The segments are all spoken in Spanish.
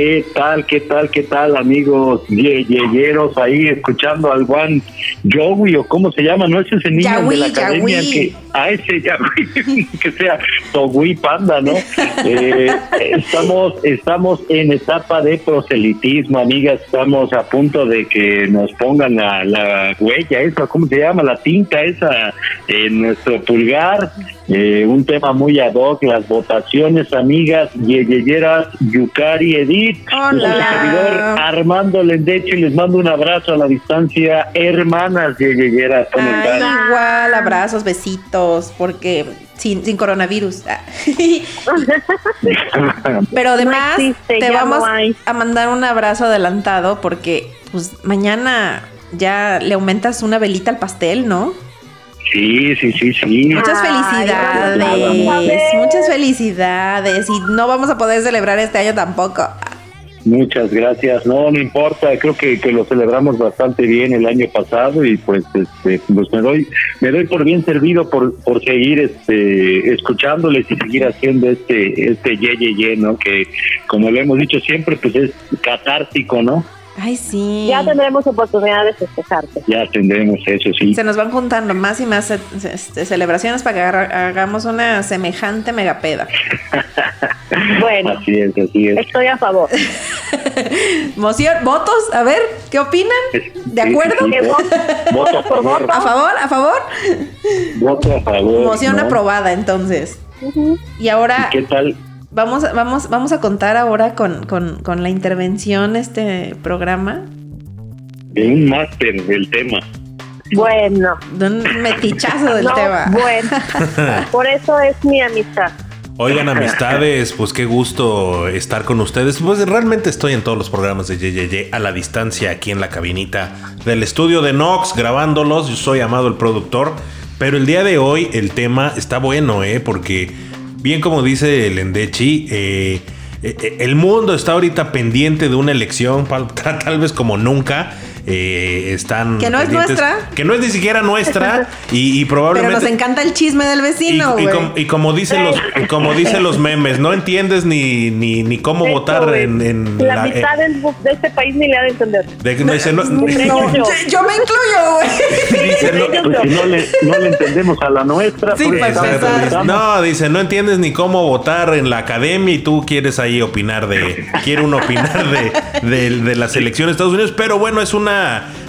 ¿Qué tal? ¿Qué tal, qué tal, amigos yeyeyeros ahí escuchando al Juan Joey o cómo se llama? ¿No es ese niño de la academia que a ese que sea Togui Panda, ¿no? Eh, estamos, estamos en etapa de proselitismo, amigas, estamos a punto de que nos pongan la, la huella esa, ¿cómo se llama? La tinta esa en nuestro pulgar. Eh, un tema muy ad hoc, las votaciones, amigas, yeyeyeras, Yukari Edith, Hola. Armando Lendecho y les mando un abrazo a la distancia, hermanas yeyeyeras, ¿cómo Ay, están? igual, abrazos, besitos, porque sin, sin coronavirus. Pero además No existe, te vamos no a mandar un abrazo adelantado porque pues mañana ya le aumentas una velita al pastel, ¿no? Sí, sí, sí, sí. Muchas Ay, felicidades, vamos a ver. muchas felicidades y no vamos a poder celebrar este año tampoco. Muchas gracias. No, no importa. Creo que, que lo celebramos bastante bien el año pasado y pues, este, pues me doy, me doy por bien servido por, por seguir, este, escuchándoles y seguir haciendo este, este ye ye ye, ¿no? Que como lo hemos dicho siempre, pues es catártico, ¿no? Ay, sí. Ya tendremos oportunidad de festejarte. Ya tendremos eso, sí. Se nos van juntando más y más este, celebraciones para que haga- hagamos una semejante megapeda. Bueno, Así es, así es. estoy a favor. Moción, votos, a ver, ¿qué opinan? ¿De Sí, acuerdo? sí, sí. Voto a favor. ¿A favor? ¿A favor? Voto a favor. Moción ¿no? aprobada, entonces. Y ahora ¿Y ¿Qué tal? Vamos, vamos, vamos a contar ahora con, con, con la intervención este programa De un máster del tema. Bueno, de un metichazo del no, tema. bueno. Por eso es mi amistad. Oigan, amistades, pues qué gusto estar con ustedes. Pues realmente estoy en todos los programas de YYY a la distancia aquí en la cabinita del estudio de Nox grabándolos. Yo soy Amado el productor, pero el día de hoy el tema está bueno, ¿eh? Porque bien como dice el Endechi, eh, eh, el mundo está ahorita pendiente de una elección, tal vez como nunca. Eh, están Que no es nuestra. que no es ni siquiera nuestra y, y Pero probablemente nos encanta el chisme del vecino, y güey. com- y como dicen los como dicen los memes, no entiendes ni, ni, ni cómo De votar hecho, en, en la, la- mitad del bu- de este país ni le ha de entender. de- dice, no, yo. Me incluyo, güey. dice, no- Pues si no le, no le entendemos a la nuestra, Sí, pues, no, dice, no entiendes ni cómo votar en la academia y tú quieres ahí opinar de, quiere uno opinar de, de, de las elecciones de Estados Unidos, pero bueno, es una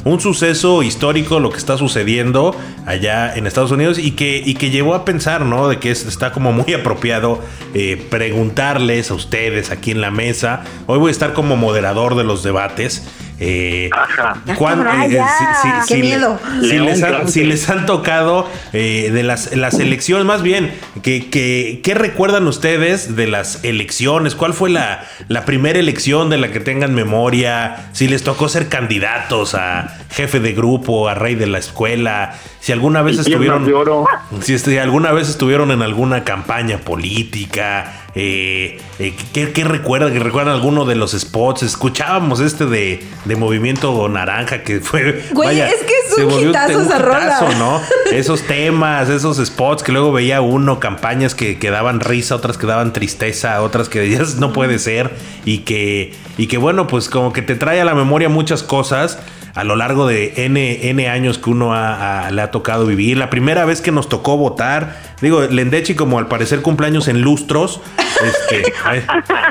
un suceso histórico lo que está sucediendo allá en Estados Unidos y que, y que llevó a pensar, ¿no? De que es- está como muy apropiado eh, preguntarles a ustedes aquí en la mesa. Hoy voy a estar como moderador de los debates. Eh, Ajá. ¿cuán- Ah, eh, si- si- Qué si le- miedo. si León les, han, Krause. si les han tocado eh, de las, las elecciones, más bien, que, que- ¿qué recuerdan ustedes de las elecciones? ¿Cuál fue la, la primera elección de la que tengan memoria? Si les tocó ser candidatos a jefe de grupo, a rey de la escuela, si alguna vez estuvieron... de oro. Si alguna vez estuvieron en alguna campaña política, eh, eh, ¿qué, qué recuerdan? ¿Que recuerdan alguno de los spots? Escuchábamos este de, de Movimiento Naranja que fue... Güey, es que es un hitazo un esa rola. hitazo, ¿no? Esos temas, esos spots que luego veía uno, campañas que, que daban risa, otras que daban tristeza, otras que decías no puede ser y que, y que bueno, pues como que te trae a la memoria muchas cosas a lo largo de N, N años que uno ha- le ha tocado vivir. La primera vez que nos tocó votar, digo, Lendechi como al parecer cumpleaños en lustros, este, a, él,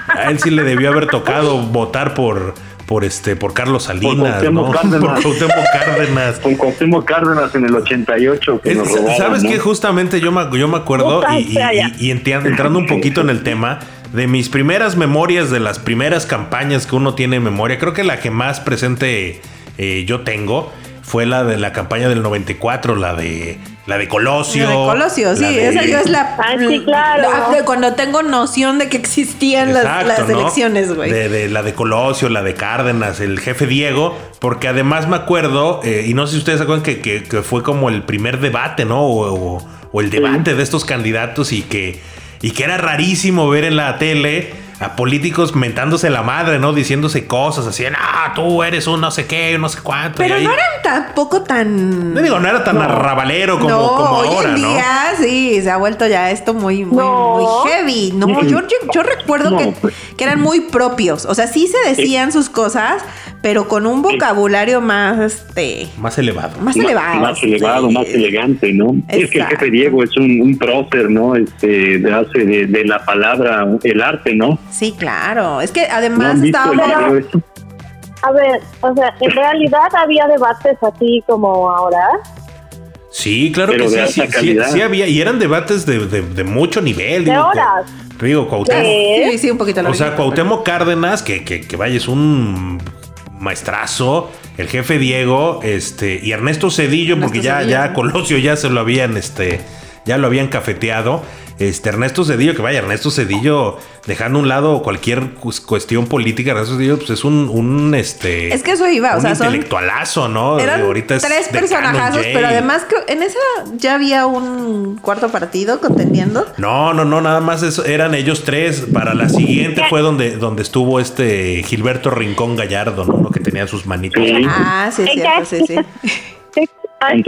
a él sí le debió haber tocado votar por... Por este, por Carlos Salinas, Cuauhtémoc ¿no? Cárdenas. Por Cuauhtémoc Cárdenas. Con Cuauhtémoc Cárdenas en el 88 que Es- nos robaron, ¿Sabes ¿no? qué? Justamente yo me, yo me acuerdo y, y- sea. y- y enti- entrando un poquito en el tema de mis primeras memorias de las primeras campañas que uno tiene en memoria, creo que la que más presente eh, yo tengo fue la de la campaña del 94, la de la de Colosio. La de Colosio, sí, de- esa yo es la. Ah, sí, claro. la- de cuando tengo noción de que existían las, Exacto, las ¿no? elecciones, güey. De, de la de Colosio, la de Cárdenas, el jefe Diego, porque además me acuerdo, eh, y no sé si ustedes se acuerdan que, que- que fue como el primer debate, ¿no? O, o- o el debate de estos candidatos y que, y que era rarísimo ver en la tele a políticos mentándose la madre, ¿no? Diciéndose cosas así, ah, tú eres un no sé qué, no sé cuánto. Pero y ahí- no eran tampoco tan. No digo, no era tan arrabalero como, no, como hoy ahora, en ¿no? día sí, se ha vuelto ya esto muy, muy, No. muy heavy. No, yo, yo, yo recuerdo No, que, que eran muy propios. O sea, sí se decían sus cosas, pero con un vocabulario más, este, Más elevado. más Más- elevado. Más elevado, Sí. más elegante, ¿no? Es que el Exacto. jefe Diego es un, un prócer, ¿no? Este, de- hace de, de la palabra el arte, ¿no? Sí, claro. Es que ¿No además video este? A ver, o sea, en realidad había debates así como ahora. Sí, claro Pero que de sí, sí, alta sí, calidad. sí había, y eran debates de, de- de mucho nivel. De digo, horas. Cu- Digo, Cuauhtémoc, Sí. Sí, sí, un poquito o sea, Cuauhtémoc Cárdenas, que, que, que vaya, es un maestrazo, el jefe Diego, este, y Ernesto Cedillo, Ernesto porque ya, Cedillo. ya Colosio ya se lo habían, este, ya lo habían cafeteado. Este Ernesto Cedillo, que vaya, Ernesto Cedillo, dejando a un lado cualquier cu- cuestión política, Ernesto Cedillo, pues es un, un este. Es que eso iba, o un sea, son- intelectualazo, ¿no? Eran Ahorita es tres personajazos, pero además en esa ya había un cuarto partido contendiendo. No, no, no, nada más eso, eran ellos tres. Para la siguiente fue donde, donde estuvo este Gilberto Rincón Gallardo, ¿no? Lo que tenía sus manitos. Sí. Ah, sí, es ¿En cierto, sí, sí. Ay.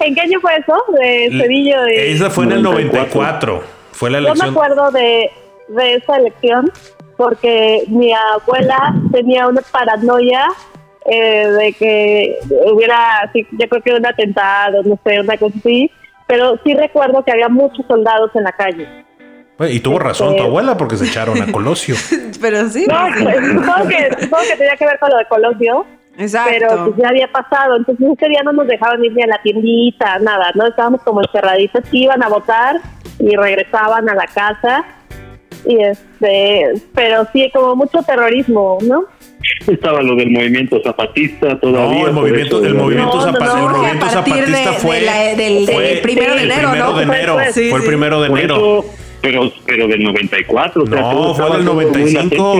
¿En qué año fue eso? De Cedillo y... Esa fue en el 94. 94. Fue la Yo me elección. acuerdo de, de esa elección porque mi abuela tenía una paranoia eh, de que hubiera, así, yo creo que un atentado, no sé, una cosa así, pero sí recuerdo que había muchos soldados en la calle. Bueno, Y tuvo razón tu abuela porque se echaron a Colosio. Pero sí. No, pues, supongo, que, supongo que tenía que ver con lo de Colosio, Exacto. pero pues ya había pasado, entonces ese día no nos dejaban ir ni a la tiendita, nada, no estábamos como encerraditos, iban a votar y regresaban a la casa y este, pero sí como mucho terrorismo, ¿no? Estaba lo del movimiento zapatista todavía. No, el movimiento, eso- el movimiento, No, no, Zapa- no, el porque a movimiento partir de- zapatista de fue, la- del- fue del primero de el enero, primero ¿no? de enero. Fue- sí, fue el primero de enero. eso, pero, pero del 94. o sea, No, fue del todo muy 95.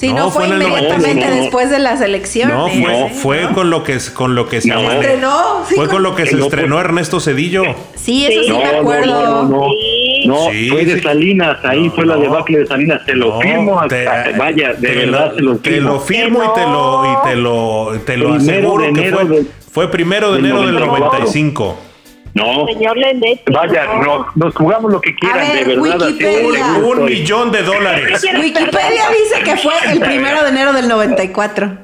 Sí, no, fue en el inmediatamente 95. no. después de las elecciones. No, fue, No, fue ¿no? con lo que con lo que se No. Estrenó, sí, fue con- lo que se No, estrenó pues- Ernesto Cedillo. Sí, eso sí, Sí. me No, no, acuerdo. no, no, no. Sí. No, Sí, fue de. Salinas, ahí No, fue la no. debacle de Salinas, te lo No, firmo, te- hasta- vaya, de te verdad lo, se lo te firmo. lo firmo y te lo y te lo te lo aseguro de que fue del- fue primero de enero del 94. 95. No, Señor Lendetti. vaya, ¿no? no, nos jugamos lo que quieran, ver, de verdad. Wikipedia. Un millón de dólares. Wikipedia dice que fue el primero de enero del 94.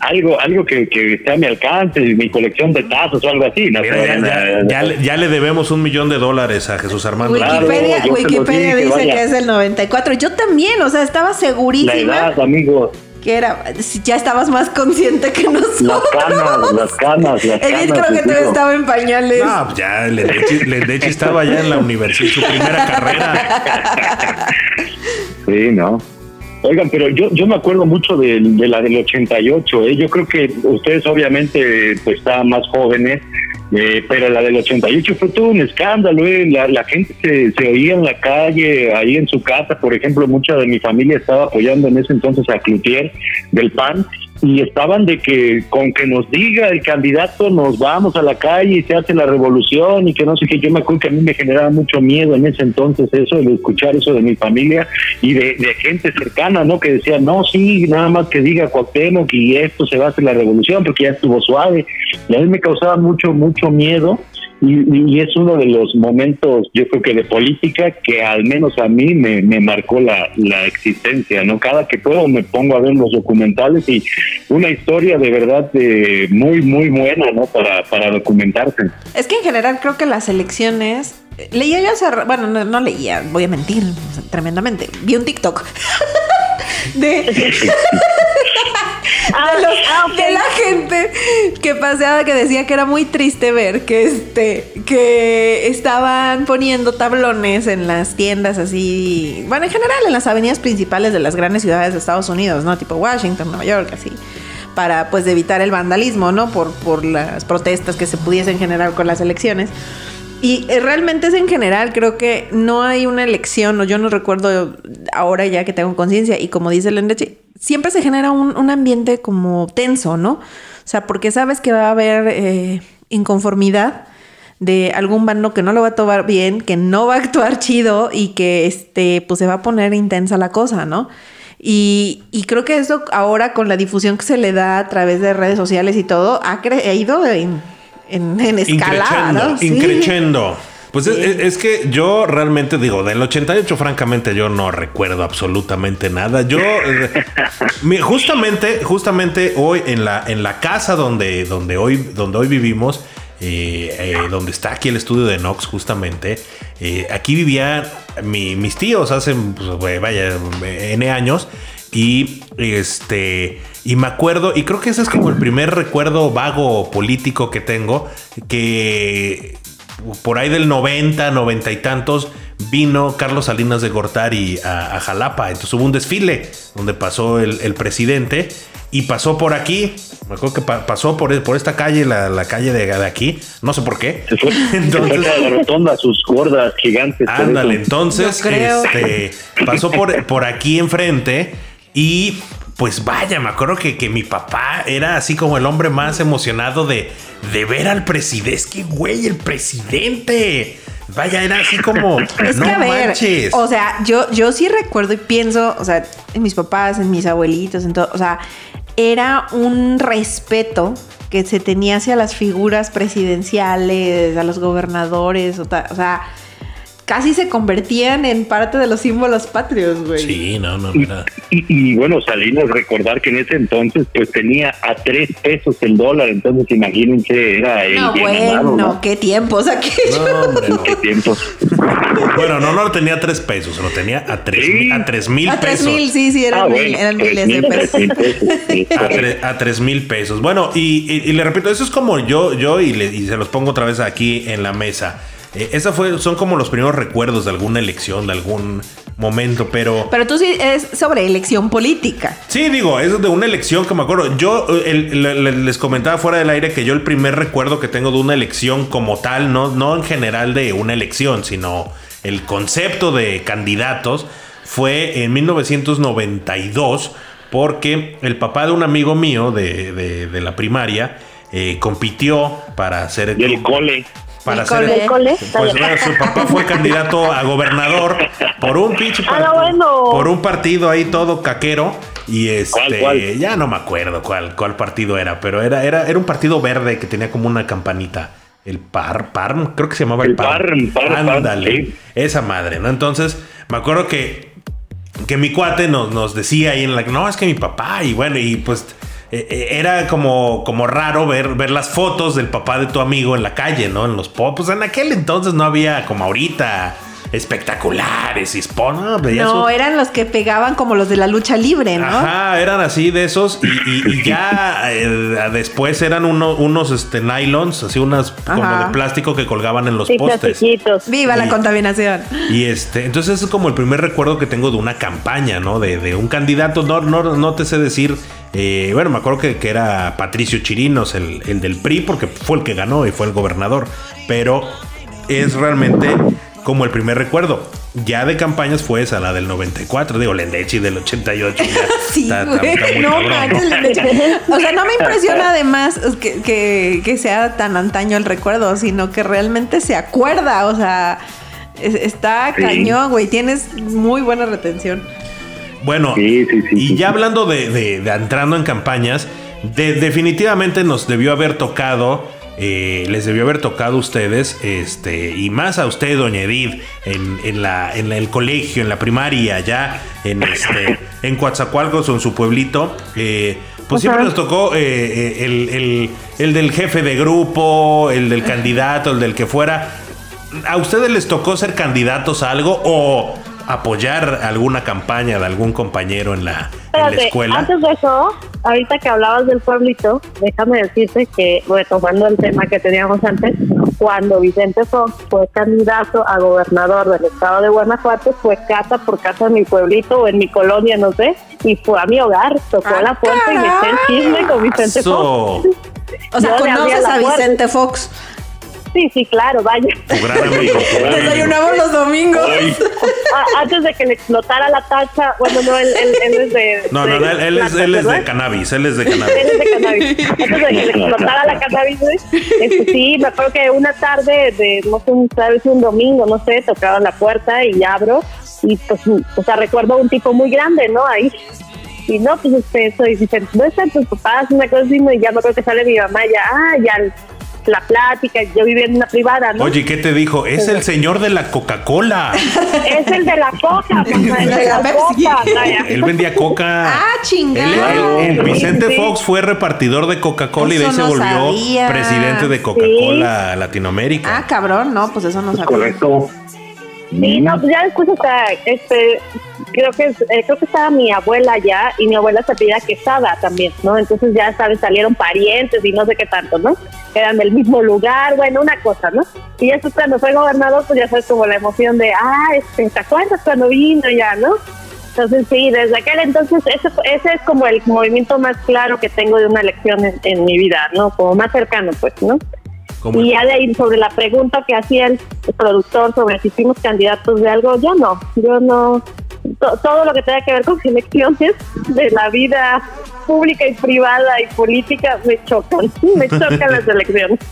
Algo, algo que, que esté a mi alcance, mi colección de tazos o algo así. No Mira, sé, ya, ya- ya le- ya le debemos un millón de dólares a Jesús Armando. Wikipedia, Wikipedia dije, dice vaya. que es el 94. Yo también, o sea, estaba La segurísima edad, amigos, que era. si Ya estabas más consciente que nosotros. las canas, las canas, las Edith canas. creo que todavía estaba en pañales. No, pues ya Lendechi, Lendechi estaba ya en la universidad, su primera carrera. Sí, no. Oigan, pero yo, yo me acuerdo mucho de, de la del 88, ¿eh? yo creo que ustedes obviamente pues estaban más jóvenes, eh, pero la del 88 fue todo un escándalo, ¿eh? la, la gente se, se oía en la calle, ahí en su casa, por ejemplo, mucha de mi familia estaba apoyando en ese entonces a Cloutier del PAN y estaban de que con que nos diga el candidato nos vamos a la calle y se hace la revolución y que no sé qué, yo me acuerdo que a mí me generaba mucho miedo en ese entonces eso, de escuchar eso de mi familia y de, gente cercana, ¿no? Que decía, no, sí, nada más que diga Cuauhtémoc y esto se va a hacer la revolución porque ya estuvo suave. Y a mí me causaba mucho, mucho miedo y, y- es uno de los momentos, yo creo que de política que al menos a mí me, marcó la, la existencia, ¿no? Cada que puedo me pongo a ver los documentales y una historia de verdad de muy, muy buena, ¿no? Para, para documentarse. Es que en general creo que las elecciones. Leía yo hace. Bueno, no, no leía, voy a mentir tremendamente. Vi un TikTok. de, Ah, de, los- ah, de la gente que paseaba que decía que era muy triste ver que este que estaban poniendo tablones en las tiendas así bueno en general en las avenidas principales de las grandes ciudades de Estados Unidos no tipo Washington Nueva York así para pues evitar el vandalismo no por por las protestas que se pudiesen generar con las elecciones y eh, realmente es en general, creo que no hay una elección, o yo no recuerdo ahora ya que tengo conciencia, y como dice Lendeche, siempre se genera un, ambiente como tenso, ¿no? O sea, porque sabes que va a haber eh, inconformidad de algún bando que no lo va a tomar bien, que no va a actuar chido y que este, pues se va a poner intensa la cosa, ¿no? Y, y creo que eso ahora con la difusión que se le da a través de redes sociales y todo, ha, ido en, en, escalada, ¿no? Increchendo. Pues es, que yo realmente digo, del 88 francamente yo no recuerdo absolutamente nada. Yo eh, justamente, justamente hoy en la, en la casa donde, donde, hoy, donde hoy vivimos, eh, eh, donde está aquí el estudio de Nox justamente, aquí vivían mis tíos hace, pues, vaya, N años. Y este, y me acuerdo, y creo que ese es como el primer recuerdo vago político que tengo, que por ahí del 90, 90 y tantos, vino Carlos Salinas de Gortari a, Jalapa. Entonces hubo un desfile donde pasó el, presidente y pasó por aquí. Me acuerdo que pasó por, por esta calle, la, calle de, aquí. No sé por qué. entonces, la rotonda, sus gordas gigantes. Ándale, entonces este, pasó por, por aquí enfrente y pues vaya, me acuerdo que, que, mi papá era así como el hombre más emocionado de, de ver al presidente. Es que, güey, el presidente. Vaya, era así como. Es que a ver, o sea, yo, yo sí recuerdo y pienso, o sea, en mis papás, en mis abuelitos, en todo, o sea, era un respeto que se tenía hacia las figuras presidenciales, a los gobernadores, o, o sea casi se convertían en parte de los símbolos patrios, güey. Sí, no, no, mira. Y, bueno, Salinas, recordar que en ese entonces pues tenía a tres pesos el dólar, entonces imagínense, era el No, bueno, qué tiempos aquellos. No, hombre, qué tiempos. bueno, no, no tenía a tres pesos, lo tenía a tres, a tres mil pesos. A tres mil, sí, sí, eran, ah, eran miles de pesos. a, tres mil pesos. Bueno, y, le repito, eso es como yo, yo y, le, y se los pongo otra vez aquí en la mesa. Eh, esa fue, son como los primeros recuerdos de alguna elección, de algún momento, pero... Pero tú sí es sobre elección política. Sí, digo, es de una elección que me acuerdo. Yo eh, les comentaba fuera del aire que yo el primer recuerdo que tengo de una elección como tal, no, no en general de una elección, sino el concepto de candidatos, fue en 1992, porque el papá de un amigo mío de, la primaria eh, compitió para hacer... el cole para ser pues su papá fue candidato a gobernador por un pinche ah, por un partido ahí todo caquero y este ya no me acuerdo cuál cuál partido era pero era era era un partido verde que tenía como una campanita. El par parm creo que se llamaba el, par, ándale esa madre no entonces me acuerdo que que mi cuate nos, nos decía ahí en la no es que mi papá y bueno y pues eh, eh, era como, como raro ver, ver las fotos del papá de tu amigo en la calle, ¿no? En los pop. Pues en aquel entonces no había como ahorita espectaculares y spawn. No, eran los que pegaban como los de la lucha libre, ¿no? Ajá, eran así de esos y, ya eh, después eran unos este, nylons, así unas como de plástico que colgaban en los postes. Viva la contaminación. Y este, entonces es como el primer recuerdo que tengo de una campaña, ¿no? De, de un candidato, no, no, no te sé decir eh, bueno, me acuerdo que, era Patricio Chirinos, el, el, del PRI, porque fue el que ganó y fue el gobernador. Pero es realmente como el primer recuerdo. Ya de campañas fue esa, la del 94, digo, Lendechi del 88. sí, no, O sea, no me impresiona además que, que, sea tan antaño el recuerdo, sino que realmente se acuerda, o sea, está cañón, güey, tienes muy buena retención. Bueno, y ya hablando de, entrando en campañas, definitivamente nos debió haber tocado, eh, les debió haber tocado a ustedes, este, y más a usted, doña Edith, en, la, en el colegio, en la primaria, ya en este, en Coatzacoalcos o en su pueblito. Eh, pues siempre nos tocó eh, el, el del jefe de grupo, el del candidato, el del que fuera. ¿A ustedes les tocó ser candidatos a algo o apoyar alguna campaña de algún compañero en la, escuela. Antes de eso, ahorita que hablabas del pueblito, déjame decirte que, retomando el tema que teníamos antes, cuando Vicente Fox fue candidato a gobernador del estado de Guanajuato, fue casa por casa en mi pueblito o en mi colonia, no sé, y fue a mi hogar, tocó ah, la puerta y me eché el chisme con Vicente Fox. O sea, ¿conoces a Vicente Fox? Sí, sí, claro, vaya. Tu gran amigo. tu gran amigo. Desayunamos los domingos. Ah, Antes de que le explotara la tacha, bueno, no, él, él, él es de... No, no, no, él, él es, él es de cannabis, él es de Él cannabis. es de cannabis. Antes de que le explotara la cannabis, este, sí, me acuerdo que una tarde de, no sé, un- tal vez un domingo, no sé, tocaron la puerta y abro y pues, o sea, recuerdo un tipo muy grande, ¿no? Ahí. Y no, pues este, soy, dicen, ¿dónde están tus papás? Una cosa así, y ya me acuerdo que sale mi mamá, ya, ah, ya la plática, yo vivía en una privada, ¿no? Oye, ¿qué te dijo? Es el señor de la Coca-Cola. Es el de la coca, mamá, el de la coca. Él vendía coca. Ah, el Vicente Sí. Fox fue repartidor de Coca-Cola y de ahí Eso se volvió sabía. presidente de Coca-Cola Latinoamérica. Ah, cabrón, no, pues eso no sabía. Correcto. Sí, no, pues ya después, o sea, este, creo que eh, creo que estaba mi abuela ya y mi abuela se pedía quesada también, ¿no? Entonces ya sabes, salieron parientes y no sé qué tanto, ¿no? Eran del mismo lugar, bueno, una cosa, ¿no? Y ya después cuando fue gobernador, pues ya sabes como la emoción de, ah, este, ¿te acuerdas cuando vino ya, no? Entonces sí, desde aquel entonces ese, ese es como el movimiento más claro que tengo de una elección en, en mi vida, ¿no? Como más cercano, pues, ¿no? Como- Y ya de ahí sobre la pregunta que hacía el productor sobre si fuimos candidatos de algo, yo no, yo no. To- todo lo que tenga que ver con elecciones de la vida pública y privada y política me chocan, me chocan las elecciones.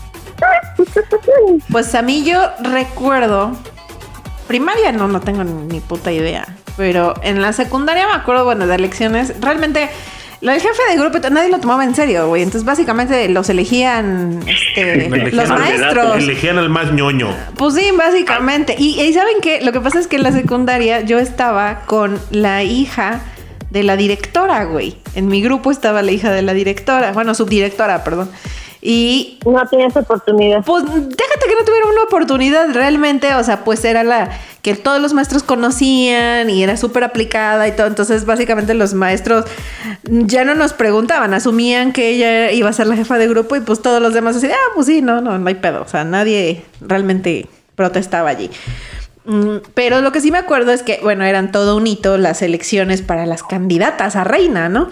Pues a mí yo recuerdo. Primaria no, no tengo ni puta idea. Pero en la secundaria me acuerdo, bueno, de elecciones. Realmente, lo del jefe de grupo nadie lo tomaba en serio, güey. Entonces, básicamente los elegían este, Elegían los maestros. Elegían al más ñoño. Pues sí, básicamente. Y, y ¿saben qué? Lo que pasa es que en la secundaria yo estaba con la hija de la directora, güey. En mi grupo estaba la hija de la directora, bueno, subdirectora, perdón. Y No tienes oportunidad. pues déjate que no tuviera una oportunidad realmente, o sea, pues era la que todos los maestros conocían y era súper aplicada y todo, entonces básicamente los maestros ya no nos preguntaban, asumían que ella iba a ser la jefa de grupo y pues todos los demás así, ah, pues sí, no, no, no hay pedo, o sea, nadie realmente protestaba allí. Mm, Pero lo que sí me acuerdo es que, bueno, eran todo un hito las elecciones para las candidatas a reina, ¿no?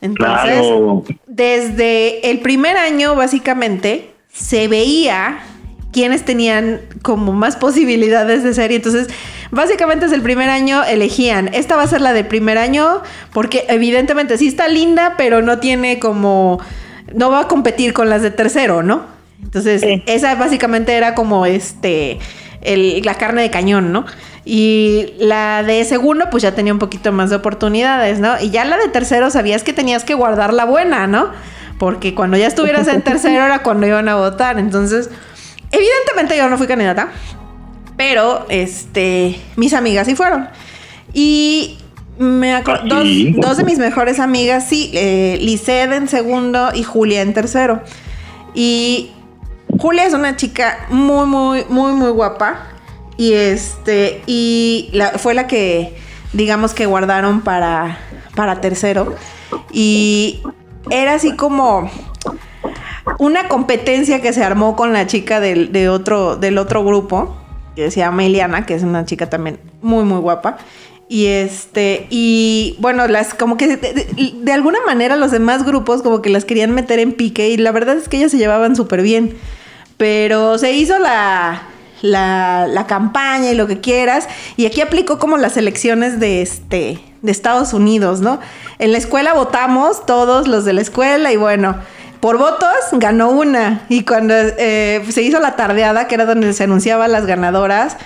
Entonces, Claro. desde el primer año, básicamente, se veía quiénes tenían como más posibilidades de ser. Y entonces, básicamente, desde el primer año elegían, esta va a ser la del primer año, porque evidentemente sí está linda, pero no tiene como, no va a competir con las de tercero, ¿no? Entonces, Sí. esa básicamente era como este, el- la carne de cañón, ¿no? Y la de segundo, pues ya tenía un poquito más de oportunidades, ¿no? Y ya la de tercero sabías que tenías que guardar la buena, ¿no? Porque cuando ya estuvieras en tercero era cuando iban a votar. Entonces, evidentemente yo no fui candidata, pero este, mis amigas sí fueron. Y me acuerdo, ¿Ah, dos, de mis mejores amigas, sí, eh, Lisette en segundo y Julia en tercero. Y Julia es una chica muy, muy, muy, muy guapa. Y este, y la- fue la que, digamos que guardaron para, para tercero. Y era así como una competencia que se armó con la chica del, de otro, del otro grupo, que se llama Eliana, que es una chica también muy, muy guapa. Y este, y bueno, las como que de, de- alguna manera los demás grupos como que las querían meter en pique y la verdad es que ellas se llevaban súper bien. Pero se hizo la, la, la campaña y lo que quieras. Y aquí aplicó como las elecciones de este de Estados Unidos, ¿no? En la escuela votamos todos los de la escuela y bueno, por votos ganó una. Y cuando eh, se hizo la tardeada, que era donde se anunciaban las ganadoras,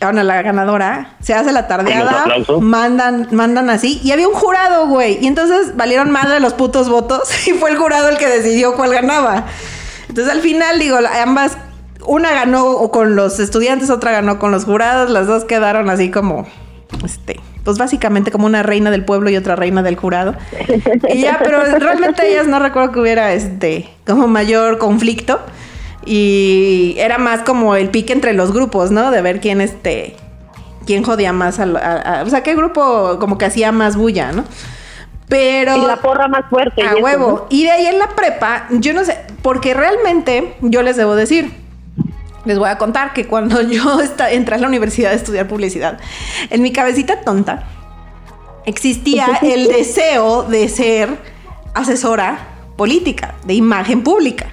bueno, la ganadora, se hace la ¿Con tardeada, mandan, mandan así, y había un jurado, güey. Y entonces valieron madre los putos votos, y fue el jurado el que decidió cuál ganaba. Entonces al final, digo, ambas, una ganó con los estudiantes, otra ganó con los jurados, las dos quedaron así como, este, pues básicamente como una reina del pueblo y otra reina del jurado. Y ya, pero realmente ellas no recuerdo que hubiera, este, como mayor conflicto. Y era más como el pique entre los grupos, ¿no? De ver quién, este, quién jodía más a, a- a- o sea, qué grupo como que hacía más bulla, ¿no? Pero... Y la porra más fuerte. y A eso, huevo. ¿no? Y de ahí en la prepa, yo no sé, porque realmente yo les debo decir, les voy a contar que cuando yo entré a la universidad a estudiar publicidad, en mi cabecita tonta existía el deseo de ser asesora política, de imagen pública.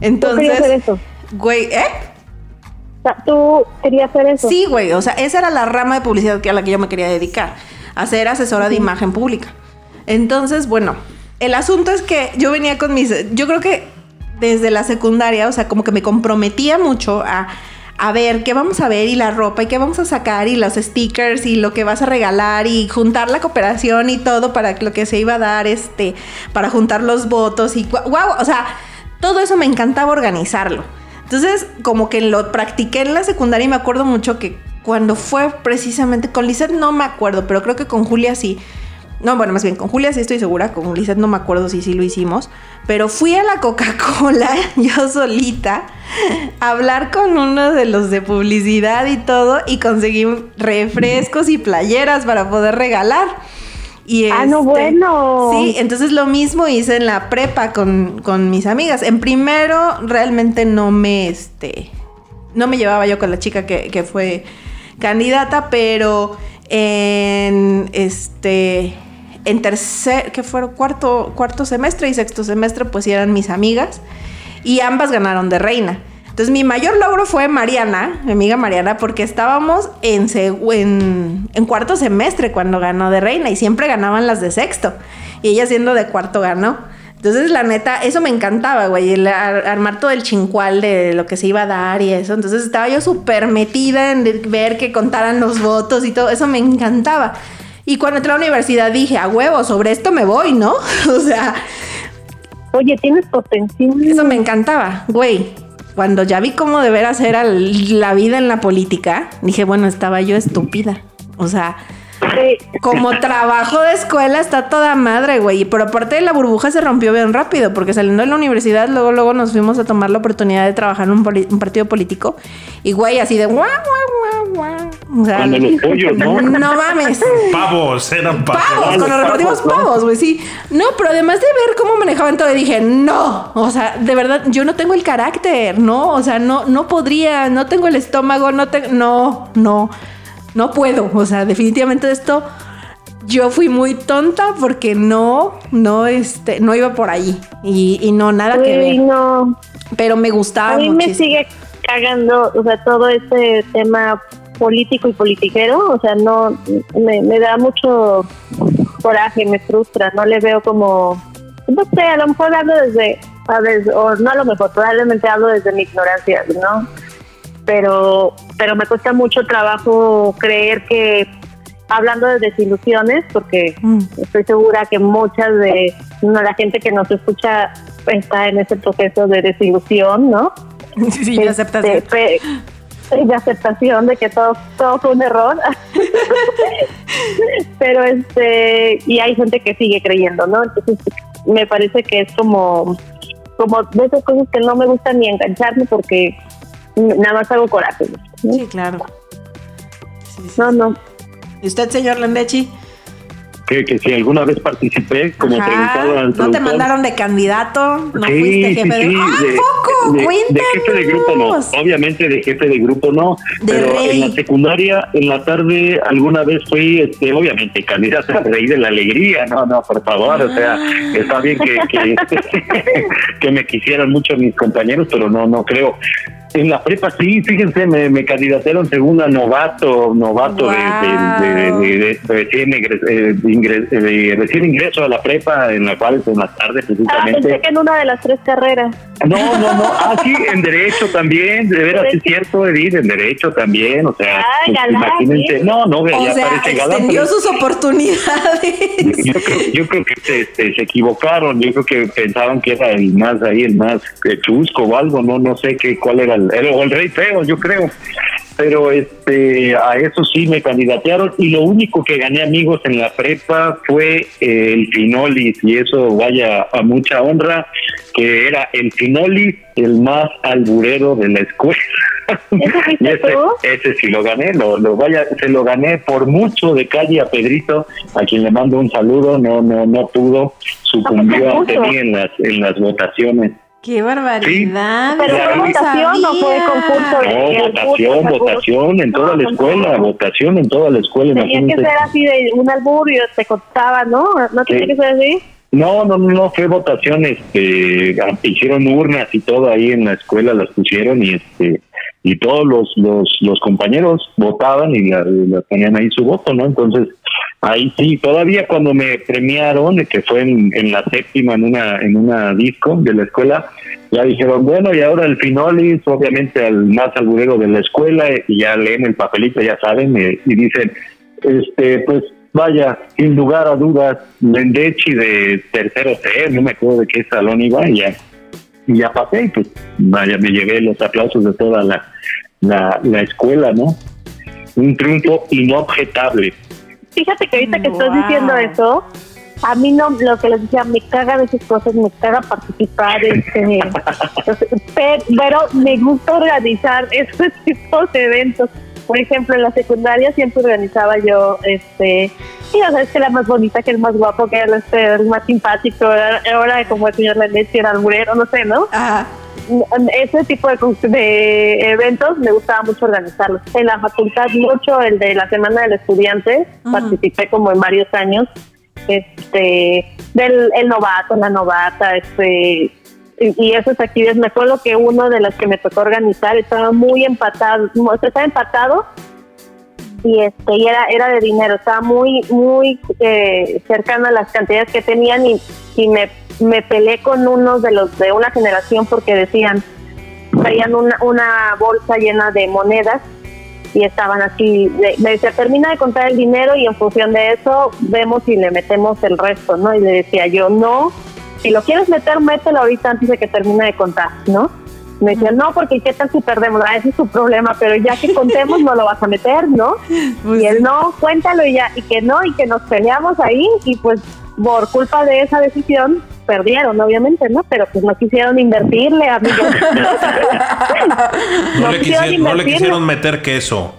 Entonces, güey, ¿eh? tú querías hacer eso. Sí, güey, o sea, esa era la rama de publicidad a la que yo me quería dedicar, a ser asesora de imagen pública. Entonces, bueno, el asunto es que yo venía con mis, yo creo que desde la secundaria, o sea, como que me comprometía mucho a, a ver qué vamos a ver y la ropa y qué vamos a sacar y los stickers y lo que vas a regalar y juntar la cooperación y todo para lo que se iba a dar, este, para juntar los votos y wow, o sea, todo eso me encantaba organizarlo. Entonces, como que lo practiqué en la secundaria y me acuerdo mucho que cuando fue precisamente con Lizeth no me acuerdo, pero creo que con Julia sí. No, bueno, más bien con Julia sí estoy segura, con Lizeth no me acuerdo si sí lo hicimos, pero fui a la Coca-Cola yo solita a hablar con uno de los de publicidad y todo y conseguí refrescos y playeras para poder regalar. Y ah, no, este, bueno. Sí, entonces lo mismo hice en la prepa con, con, mis amigas. En primero realmente no me, este, no me llevaba yo con la chica que, que fue candidata, pero en este, en tercer, que fue cuarto, cuarto semestre y sexto semestre, pues eran mis amigas y ambas ganaron de reina. Entonces mi mayor logro fue Mariana, mi amiga Mariana, porque estábamos en, cuarto semestre cuando ganó de reina y siempre ganaban las de sexto. Y ella siendo de cuarto ganó. Entonces, la neta, eso me encantaba, güey, armar todo el chincual de lo que se iba a dar y eso. Entonces estaba yo súper metida en ver que contaran los votos y todo. Eso me encantaba. Y cuando entré a la universidad dije, a huevo, sobre esto me voy, ¿no? o sea... Oye, tienes potencial. Eso me encantaba, güey cuando ya vi cómo de veras era la vida en la política, dije, bueno, estaba yo estúpida. O sea, como trabajo de escuela está toda madre, güey. Pero aparte de la burbuja se rompió bien rápido, porque saliendo de la universidad, luego, luego nos fuimos a tomar la oportunidad de trabajar en un, partido político. Y güey, así de guau, guau, guau, guau. O sea, los pollos, ¿no? No mames. Pavos, eran pavos. Pavos, cuando repartimos pavos, güey, sí. No, pero además de ver cómo manejaban todo, dije, no. O sea, de verdad, yo no tengo el carácter, ¿no? O sea, no, no podría, no tengo el estómago, no tengo. No, no no puedo. O sea, definitivamente esto yo fui muy tonta porque no, no, este, no iba por ahí. Y, no, nada que ver. No. Pero me gustaba. A mí me sigue cagando, o sea, todo este tema político y politiquero, o sea, no, me, me da mucho coraje, me frustra, no le veo como, no sé, a lo mejor hablo desde, a ver, o no a lo mejor, probablemente hablo desde mi ignorancia, ¿no? Pero, pero me cuesta mucho trabajo creer que hablando de desilusiones, porque mm. estoy segura que muchas de la gente que nos escucha está en ese proceso de desilusión, ¿no? Sí, de aceptación. Este, de aceptación de que todo, todo fue un error. Pero este, y hay gente que sigue creyendo, ¿no? Entonces me parece que es como, como de esas cosas que no me gusta ni engancharme porque nada más hago coraje. Sí, claro. no, no. ¿Y usted, señor Lendechi? Que, que si alguna vez participé, como preguntaba ¿No te mandaron de candidato? ¿No sí, fuiste jefe sí, de... ¡Ah, de, poco! De, de, jefe de grupo no. Obviamente de jefe de grupo no. De pero rey. en la secundaria, en la tarde, alguna vez fui, este, obviamente, candidato a rey de la alegría. No, no, por favor. O sea, está bien que, que, que me quisieran mucho mis compañeros, pero no, no creo. En la prepa sí, fíjense, me, me candidatearon según a novato, novato Wow. de, de, de, de- recién, ingres- eh, de eh, de recién ingreso a la prepa, en la cual en la tarde Ah, precisamente. pensé que en una de las tres carreras. No, no, no. Ah, sí, en Derecho también. De veras, es cierto, Edith, en Derecho también. O sea, Ay, pues, galán, imagínense. ¿eh? No, no, O ya sea, parece galán. pero- sus oportunidades. yo creo, yo creo que se, este, se equivocaron. Yo creo que pensaban que era el más ahí, el más eh, chusco o algo. No, no sé qué, cuál era el, el, el rey feo, yo creo. Pero este, a eso sí me candidatearon y lo único que gané amigos en la prepa fue el Finolis y eso vaya a mucha honra, que era el Finolis el más alburero de la escuela. ¿Eso fuiste Y ese, ese sí lo gané, lo, lo vaya, se lo gané por mucho de calle a Pedrito, a quien le mando un saludo, no, no, no pudo, sucumbió Ah, ante mí en las, en las votaciones. ¡Qué barbaridad! ¿Pero fue no votación o fue concurso? No, Sí, votación, albur, votación en toda la No, escuela, no. votación en toda la escuela, Tenía que imagínate. ser así de un albur y te contaba, ¿no? ¿No tenía Sí. que ser así? No, no, no, no, fue votación, este, hicieron urnas y todo ahí en la escuela, las pusieron y este, y todos los, los, los compañeros votaban y la, tenían ahí su voto, ¿no? Entonces, ahí sí, todavía cuando me premiaron, que fue en, la séptima en una, en una disco de la escuela, ya dijeron, bueno, y ahora el finolis, obviamente al más alburero de la escuela, y ya leen el papelito, ya saben, y dicen, este, pues vaya, sin lugar a dudas, Mendechi de tercero C, no me acuerdo de qué salón iba, y ya, y ya pasé, y pues vaya, me llevé los aplausos de toda la, la, la escuela, ¿no? Un triunfo inobjetable. Fíjate que ahorita que estás diciendo eso, a mí no, lo que les decía, me caga de esas cosas, me caga participar, este, pero me gusta organizar estos tipos de eventos. Por ejemplo, en la secundaria siempre organizaba yo, este, y o sea, es que la más bonita, que el más guapo, que el, este, el más simpático, ahora como el señor Leche era el murero, no sé, ¿no? Ese tipo de, de, eventos me gustaba mucho organizarlos. En la facultad mucho, el de la Semana del Estudiante, participé como en varios años. Este del el novato, la novata, este y, esas actividades, me acuerdo que uno de las que me tocó organizar estaba muy empatado, estaba empatado y este y era era de dinero, estaba muy muy eh, cercano a las cantidades que tenían y, y me, me peleé con unos de los de una generación porque decían traían una, una bolsa llena de monedas y estaban así, me decía, termina de contar el dinero y en función de eso vemos si le metemos el resto, ¿no? Y le decía yo, no, si lo quieres meter, mételo ahorita antes de que termine de contar, ¿no? Me decía, no, porque ¿qué tal si perdemos? Ah, ese es su problema, pero ya que contemos no lo vas a meter, ¿no? Pues y él, no, cuéntalo y ya, y que no, y que nos peleamos ahí, y pues por culpa de esa decisión, perdieron, obviamente, ¿no? Pero pues no quisieron invertirle, amigos. no, le quisieron, no le quisieron meter queso.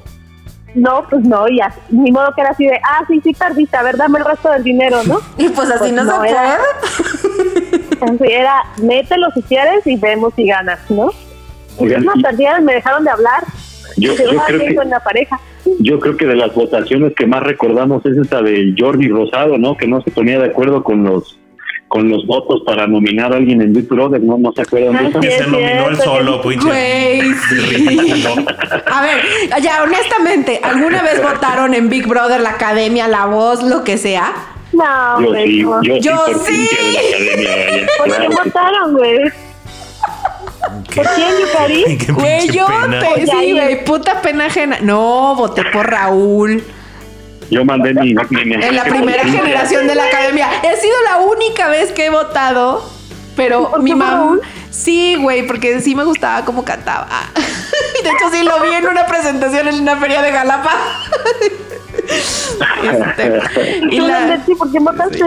No, pues no, ya. Ni modo que era así de, ah, sí, sí perdiste, a ver, dame el resto del dinero, ¿no? Y pues así pues no, se era, Así era, mételo si quieres y vemos si ganas, ¿no? Y no perdieron, me dejaron de hablar. Yo, yo creo que, la pareja. yo creo que de las votaciones que más recordamos es esa de Jordi Rosado, ¿no? Que no se ponía de acuerdo con los con los votos para nominar a alguien en Big Brother, ¿no? No se acuerdan de eso. Que se nominó él solo, pinche. A ver, ya, honestamente, ¿alguna vez votaron en Big Brother, la academia, la voz, lo que sea? No, yo sí, yo, yo sí. ¿Por qué votaron, güey? ¿Por quién, Yukari? Güey, yo te, sí, güey, puta pena ajena. No, voté por Raúl. Yo mandé mi, En la primera generación de la academia. He sido la única vez que he votado, pero mi mamá. Sí, güey, porque sí me gustaba cómo cantaba. De hecho, sí lo vi en una presentación en una feria de Galapa. Este, y la... ¿Por qué votaste?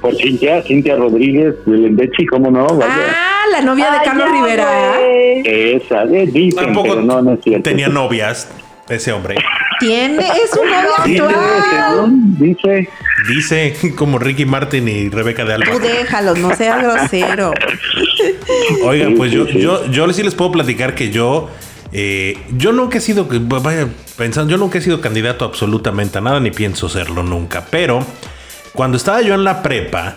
Por Cintia, Cintia Rodríguez de Lendechi, ¿cómo no? Ah, la novia de Carlos Rivera. Esa, de, dicen, Tampoco pero no, no es cierto. Tenía novias ese hombre. Tiene, es un novio actual. Dice, dice. como Ricky Martin y Rebeca de Alba. Tú déjalo, no seas grosero. Oigan, pues yo, yo, yo sí les puedo platicar que yo. Eh, yo nunca he sido, vaya pensando, yo nunca he sido candidato absolutamente a nada, ni pienso serlo nunca. Pero cuando estaba yo en la prepa,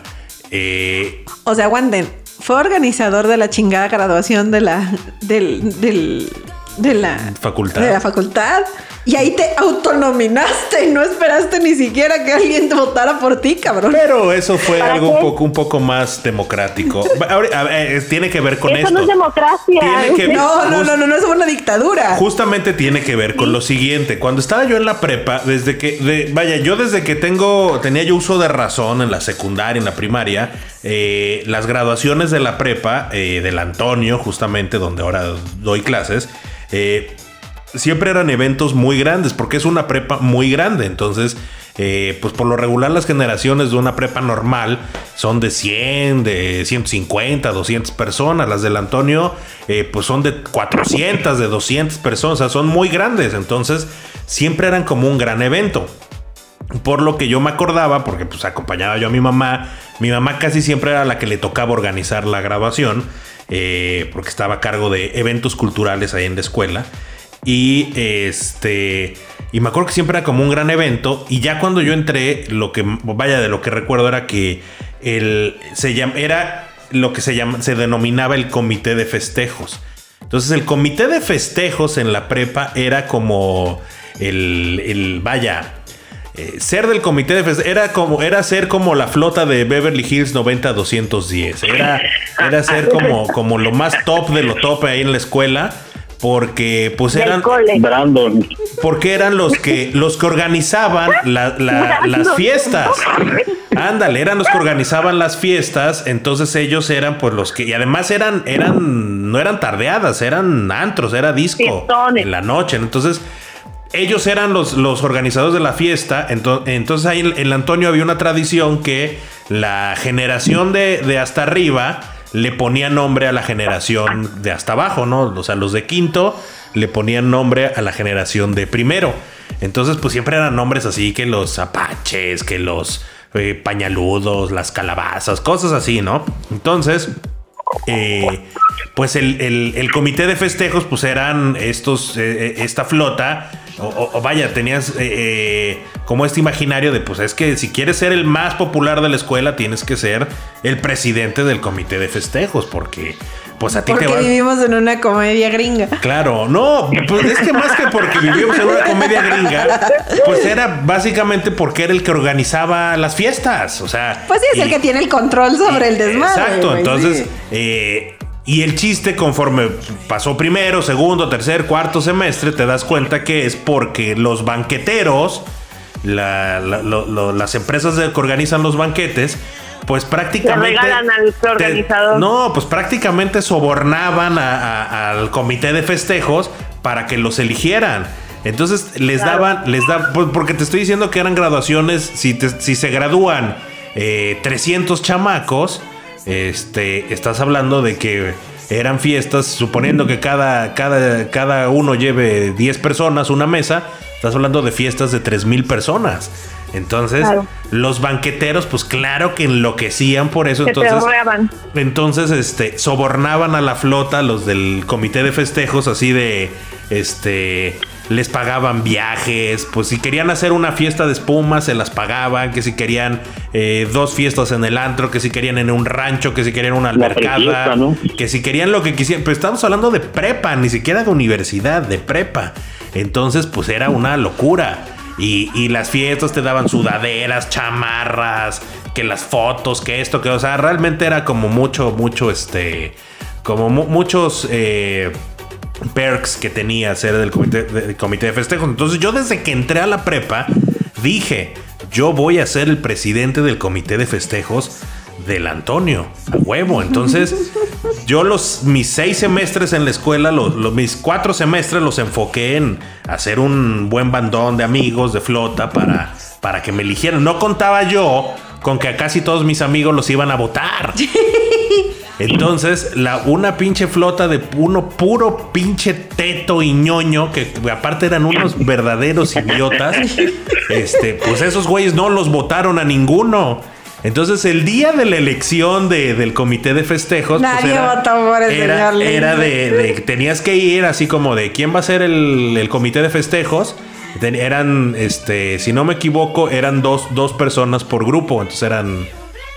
eh, o sea, aguanten, fue organizador de la chingada graduación de la, del, del de la facultad. De la facultad. Y ahí te autonominaste y no esperaste ni siquiera que alguien te votara por ti, cabrón. Pero eso fue algo un poco, un poco más democrático. tiene que ver con eso esto. no es democracia. no, no, no, no, no es una dictadura. Justamente tiene que ver con lo siguiente. Cuando estaba yo en la prepa, desde que, vaya, yo desde que tengo, tenía yo uso de razón en la secundaria, en la primaria, eh, las graduaciones de la prepa, eh, del Antonio, justamente donde ahora doy clases, eh, siempre eran eventos muy grandes, porque es una prepa muy grande. Entonces, pues por lo regular las generaciones de una prepa normal son de 100, de 150, 200 personas. Las del Antonio, pues son de 400, de 200 personas. Son muy grandes. Entonces, siempre eran como un gran evento. Por lo que yo me acordaba, porque pues acompañaba yo a mi mamá, mi mamá casi siempre era la que le tocaba organizar la grabación, porque estaba a cargo de eventos culturales ahí en la escuela. Y este. Y me acuerdo que siempre era como un gran evento. Y ya cuando yo entré, lo que vaya de lo que recuerdo era que el, se era lo que se, se denominaba el comité de festejos. Entonces el comité de festejos en la prepa era como el, el vaya, eh, ser del comité de festejos era como era ser como la flota de Beverly Hills 90 210 era era ser como como lo más top de lo top ahí en la escuela porque pues eran Brandon. porque eran los que los que organizaban las fiestas. Ándale eran los que organizaban las fiestas entonces ellos eran pues los que y además eran eran no eran tardeadas eran antros era disco en la noche entonces ellos eran los, los organizadores de la fiesta. Entonces, ahí en el Antonio había una tradición que la generación de, hasta arriba le ponía nombre a la generación de hasta abajo, ¿no? O sea, los de quinto le ponían nombre a la generación de primero. Entonces, pues siempre eran nombres así que los apaches, que los eh, pañaludos, las calabazas, cosas así, ¿no? Entonces, eh, pues el, comité de festejos, pues eran estos, eh, esta flota o, vaya, tenías eh, eh, como este imaginario de, pues es que si quieres ser el más popular de la escuela, tienes que ser el presidente del comité de festejos, porque pues a ti te va... vivimos en una comedia gringa. Claro, no, pues es que más que porque vivimos en una comedia gringa, pues era básicamente porque era el que organizaba las fiestas, o sea... Pues sí, es el que tiene el control sobre el desmadre. Exacto, entonces... Eh, y el chiste, conforme pasó primero, segundo, tercer, cuarto semestre, te das cuenta que es porque los banqueteros, las empresas que organizan los banquetes, pues prácticamente. regalan al organizador. no, pues prácticamente sobornaban al comité de festejos para que los eligieran. Entonces les daban, les daban, pues, porque te estoy diciendo que eran graduaciones, si, si se gradúan 300 eh, chamacos este, estás hablando de que eran fiestas, suponiendo que cada, cada, cada uno lleve 10 personas, una mesa, estás hablando de fiestas de 3 mil personas. Entonces, los banqueteros, pues claro que enloquecían por eso. entonces, entonces, este, sobornaban a la flota, los del comité de festejos, así de, este, les pagaban viajes, pues si querían hacer una fiesta de espuma, se las pagaban, que si querían eh, dos fiestas en el antro, que si querían en un rancho, que si querían una albercada, que si querían lo que quisieran, pero estamos hablando de prepa, ni siquiera de universidad, de prepa. Entonces, pues era una locura. Y, las fiestas te daban sudaderas, chamarras, que las fotos, que esto, que, o sea, realmente era como mucho, mucho, este, como muchos... Eh, perks que tenía ser del comité, comité de festejos. Entonces yo desde que entré a la prepa dije, yo voy a ser el presidente del comité de festejos del Antonio, a huevo. Entonces, yo los mis seis semestres en la escuela, los, mis cuatro semestres los enfoqué en hacer un buen bandón de amigos, de flota, para, para que me eligieran. No contaba yo con que a casi todos mis amigos los iban a votar. Entonces, la, una pinche flota de uno puro pinche teto y ñoño, que aparte eran unos verdaderos idiotas, este, pues esos güeyes no los votaron a ninguno. Entonces, el día de la elección del comité de festejos, pues, Nadie era, votó por el era, era de, tenías que ir así como de quién va a ser el, comité de festejos. eran, este, si no me equivoco, eran dos, dos personas por grupo. Entonces eran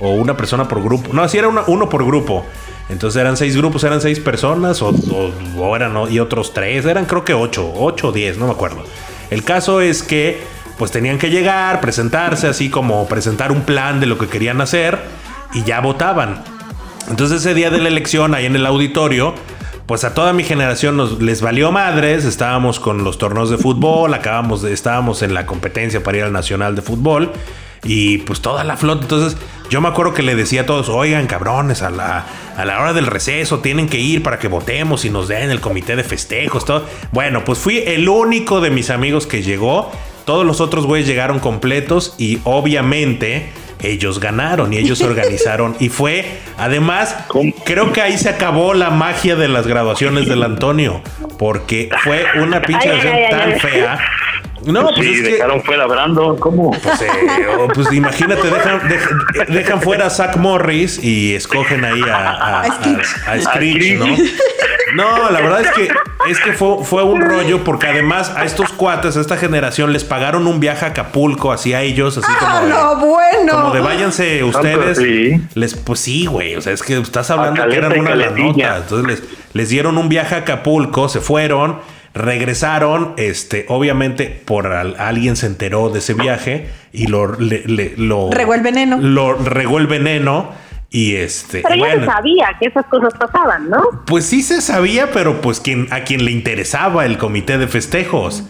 o una persona por grupo. No, así era uno por grupo. Entonces eran seis grupos, eran seis personas, o, o, y otros tres, eran creo que ocho, ocho o diez, no me acuerdo. El caso es que pues tenían que llegar, presentarse, así como presentar un plan de lo que querían hacer y ya votaban. Entonces ese día de la elección, ahí en el auditorio, pues a toda mi generación nos les valió madres, estábamos con los torneos de fútbol, acabamos estábamos en la competencia para ir al Nacional de Fútbol y pues toda la flota. Entonces yo me acuerdo que le decía a todos, oigan cabrones, a la, a la hora del receso tienen que ir para que votemos y nos den el comité de festejos, todo. Bueno, pues fui el único de mis amigos que llegó. Todos los otros güeyes llegaron completos y obviamente ellos ganaron y ellos organizaron. y fue, además, creo que ahí se acabó la magia de las graduaciones del Antonio, porque fue una pinche tan fea no, pues sí, dejaron fuera a Brandon, ¿cómo? Pues, eh, oh, pues imagínate, dejan, dejan, fuera a Zach Morris y escogen ahí a, a, Screech, ¿no? No, la verdad es que es que fue, fue un rollo porque además a estos cuates, a esta generación, les pagaron un viaje a Acapulco, así a ellos, así como de, ah, bueno. como de váyanse ustedes. Les, pues sí, güey, o sea, es que estás hablando que eran una la nota, entonces les les dieron un viaje a Acapulco, se fueron, regresaron, este, obviamente por alguien se enteró de ese viaje y lo, le, lo regó el veneno. Lo regó el veneno. Y este. Pero ya se sabía que esas cosas pasaban, ¿no? Pues sí se sabía, pero pues quien, a quien le interesaba el comité de festejos.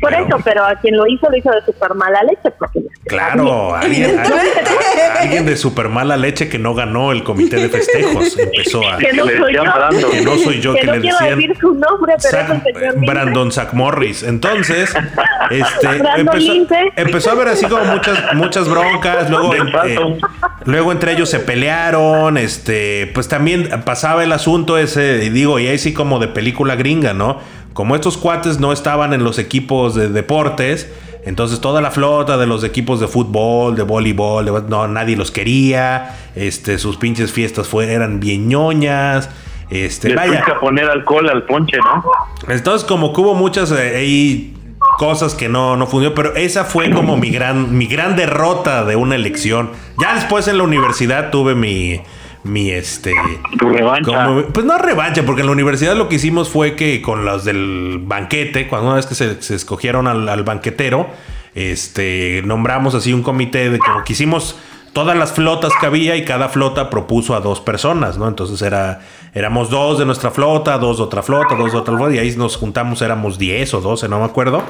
Por eso, pero a quien lo hizo, lo hizo de super mala leche. Porque claro, alguien, alguien, de super mala leche que no ganó el comité de festejos. Empezó a. Que no soy yo. Que no soy yo, que, no le decían. Decir su nombre, pero es el señor Brandon Zach Morris. Entonces, este. empezó, empezó, a haber así como muchas, muchas broncas. Luego, eh, luego entre ellos se pelearon. Este, pues también pasaba el asunto ese, digo, y ahí sí como de película gringa, ¿no? Como estos cuates no estaban en los equipos de deportes, entonces toda la flota de los equipos de fútbol, de voleibol, no, nadie los quería. Este, sus pinches fiestas fue, eran bien ñoñas. Este, vaya. a poner alcohol al ponche, ¿no? Entonces, como que hubo muchas eh, cosas que no, no funcionó, pero esa fue como mi gran, mi gran derrota de una elección. Ya después en la universidad tuve mi, mi este. Tu revancha. pues no revancha, porque en la universidad lo que hicimos fue que con los del banquete, cuando una vez que se, escogieron al, banquetero, este, nombramos así un comité de como que hicimos todas las flotas que había y cada flota propuso a dos personas, ¿no? Entonces era, éramos dos de nuestra flota, dos de otra flota, dos de otra flota, y ahí nos juntamos, éramos 10 o 12, no me acuerdo,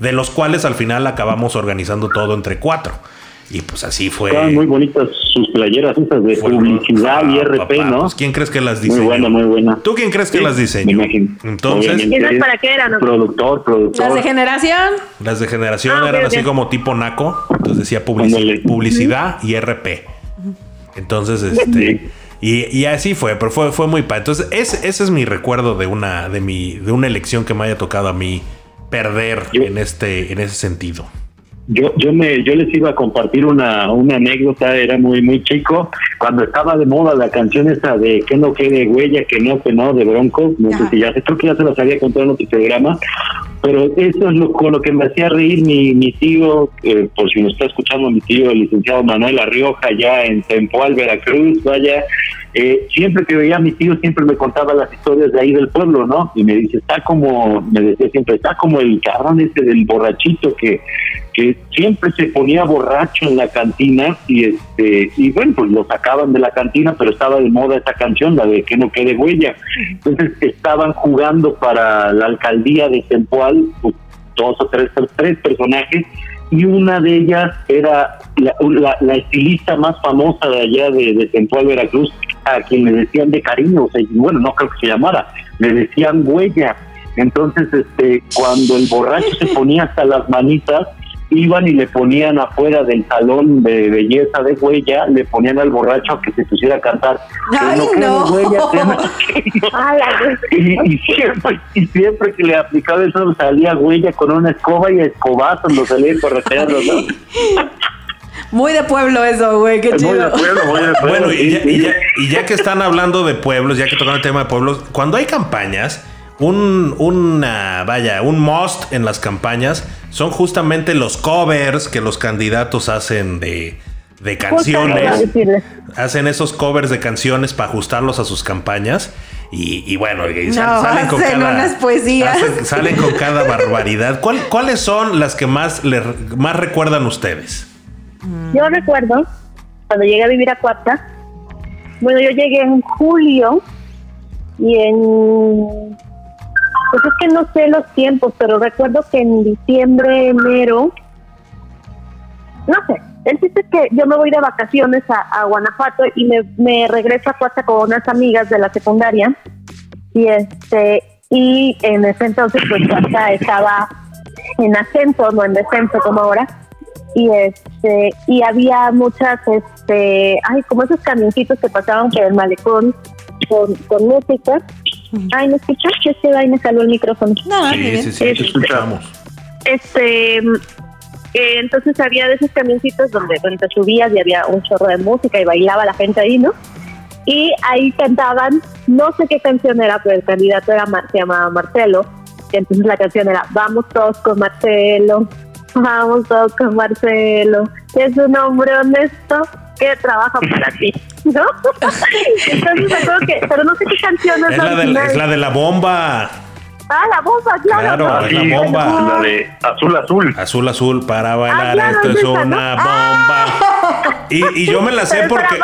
de los cuales al final acabamos organizando todo entre cuatro. Y pues así fue. Estaban muy bonitas sus playeras esas de publicidad y RP, ¿no? Pues, ¿Quién crees que las diseñó? Muy buena, muy buena. ¿Tú quién crees que las diseñó? Entonces, ¿Y para qué eran? Productor, productor. ¿Las de generación? Las de generación ah, eran así como tipo naco. Entonces decía publicidad y RP. Entonces, este. Y, así fue, pero fue, fue muy padre. Entonces, ese, ese es mi recuerdo de una, de mi, de una elección que me haya tocado a mí perder en este, en ese sentido. Yo, yo, me, yo les iba a compartir una, una anécdota, era muy, muy chico, cuando estaba de moda la canción esa de que no quede huella, que no, que no, de Bronco, no sé si ya, creo que ya se las había contado en otro programa, pero eso es lo, con lo que me hacía reír mi, mi tío, eh, por si nos está escuchando mi tío, el licenciado Manuel Arrioja, ya en Tempoal, Veracruz, vaya, eh, siempre que veía a mi tío, siempre me contaba las historias de ahí del pueblo, ¿no? Y me dice, está como, me decía siempre, está como el cabrón ese del borrachito que, que siempre se ponía borracho en la cantina y este y bueno, pues lo sacaban de la cantina, pero estaba de moda esa canción, la de que no quede huella. Entonces estaban jugando para la alcaldía de Tempoal, pues, dos o tres, tres personajes y una de ellas era la, estilista más famosa de allá de, de Tempoal, Veracruz, a quien le decían de cariño, o sea, bueno, no creo que se llamara, le decían huella. Entonces, este, cuando el borracho se ponía hasta las manitas, iban y le ponían afuera del salón de belleza de huella, le ponían al borracho a que se pusiera a cantar. Ay, no. y, siempre, y siempre que le aplicaba eso salía huella con una escoba y escobazo lo salía correteando, ¿no? Muy de pueblo eso, güey, qué chido. Muy de pueblo, muy de pueblo. Bueno, y ya, y, ya, y ya, que están hablando de pueblos, ya que tocan el tema de pueblos, cuando hay campañas, un, una, vaya, un must en las campañas son justamente los covers que los candidatos hacen de, de canciones. Hacen esos covers de canciones para ajustarlos a sus campañas. Y, bueno, salen, con cada, poesías. salen con cada barbaridad. ¿Cuáles son las que más, le, más recuerdan ustedes? Yo recuerdo cuando llegué a vivir a Cuarta. Bueno, yo llegué en julio y en pues es que no sé los tiempos, pero recuerdo que en diciembre, enero, no sé, chiste es que yo me voy de vacaciones a, Guanajuato y me, regreso a Cuarta con unas amigas de la secundaria y este y en ese entonces pues Cuarta estaba en ascenso, no en descenso como ahora y este y había muchas este ay como esos camioncitos que pasaban por el malecón con, con música Ay, ¿me escuchas? Es que ahí me salió el micrófono. No, sí, sí, sí, te escuchamos. Este, eh, entonces había de esos camioncitos donde, donde te subías y había un chorro de música y bailaba la gente ahí, ¿no? Y ahí cantaban, no sé qué canción era, pero el candidato era se llamaba Marcelo. Y entonces la canción era Vamos todos con Marcelo, vamos todos con Marcelo, que es un hombre honesto, que trabaja para ti, ¿no? Entonces creo que, pero no sé qué canción es, es la, de, es la de la bomba. Ah, la bomba, claro. Claro, es la bomba. La de azul, azul. Azul, azul, para Ah, bailar, claro, esto es esa, ¿no? una bomba. Y, y yo me la sé Pero porque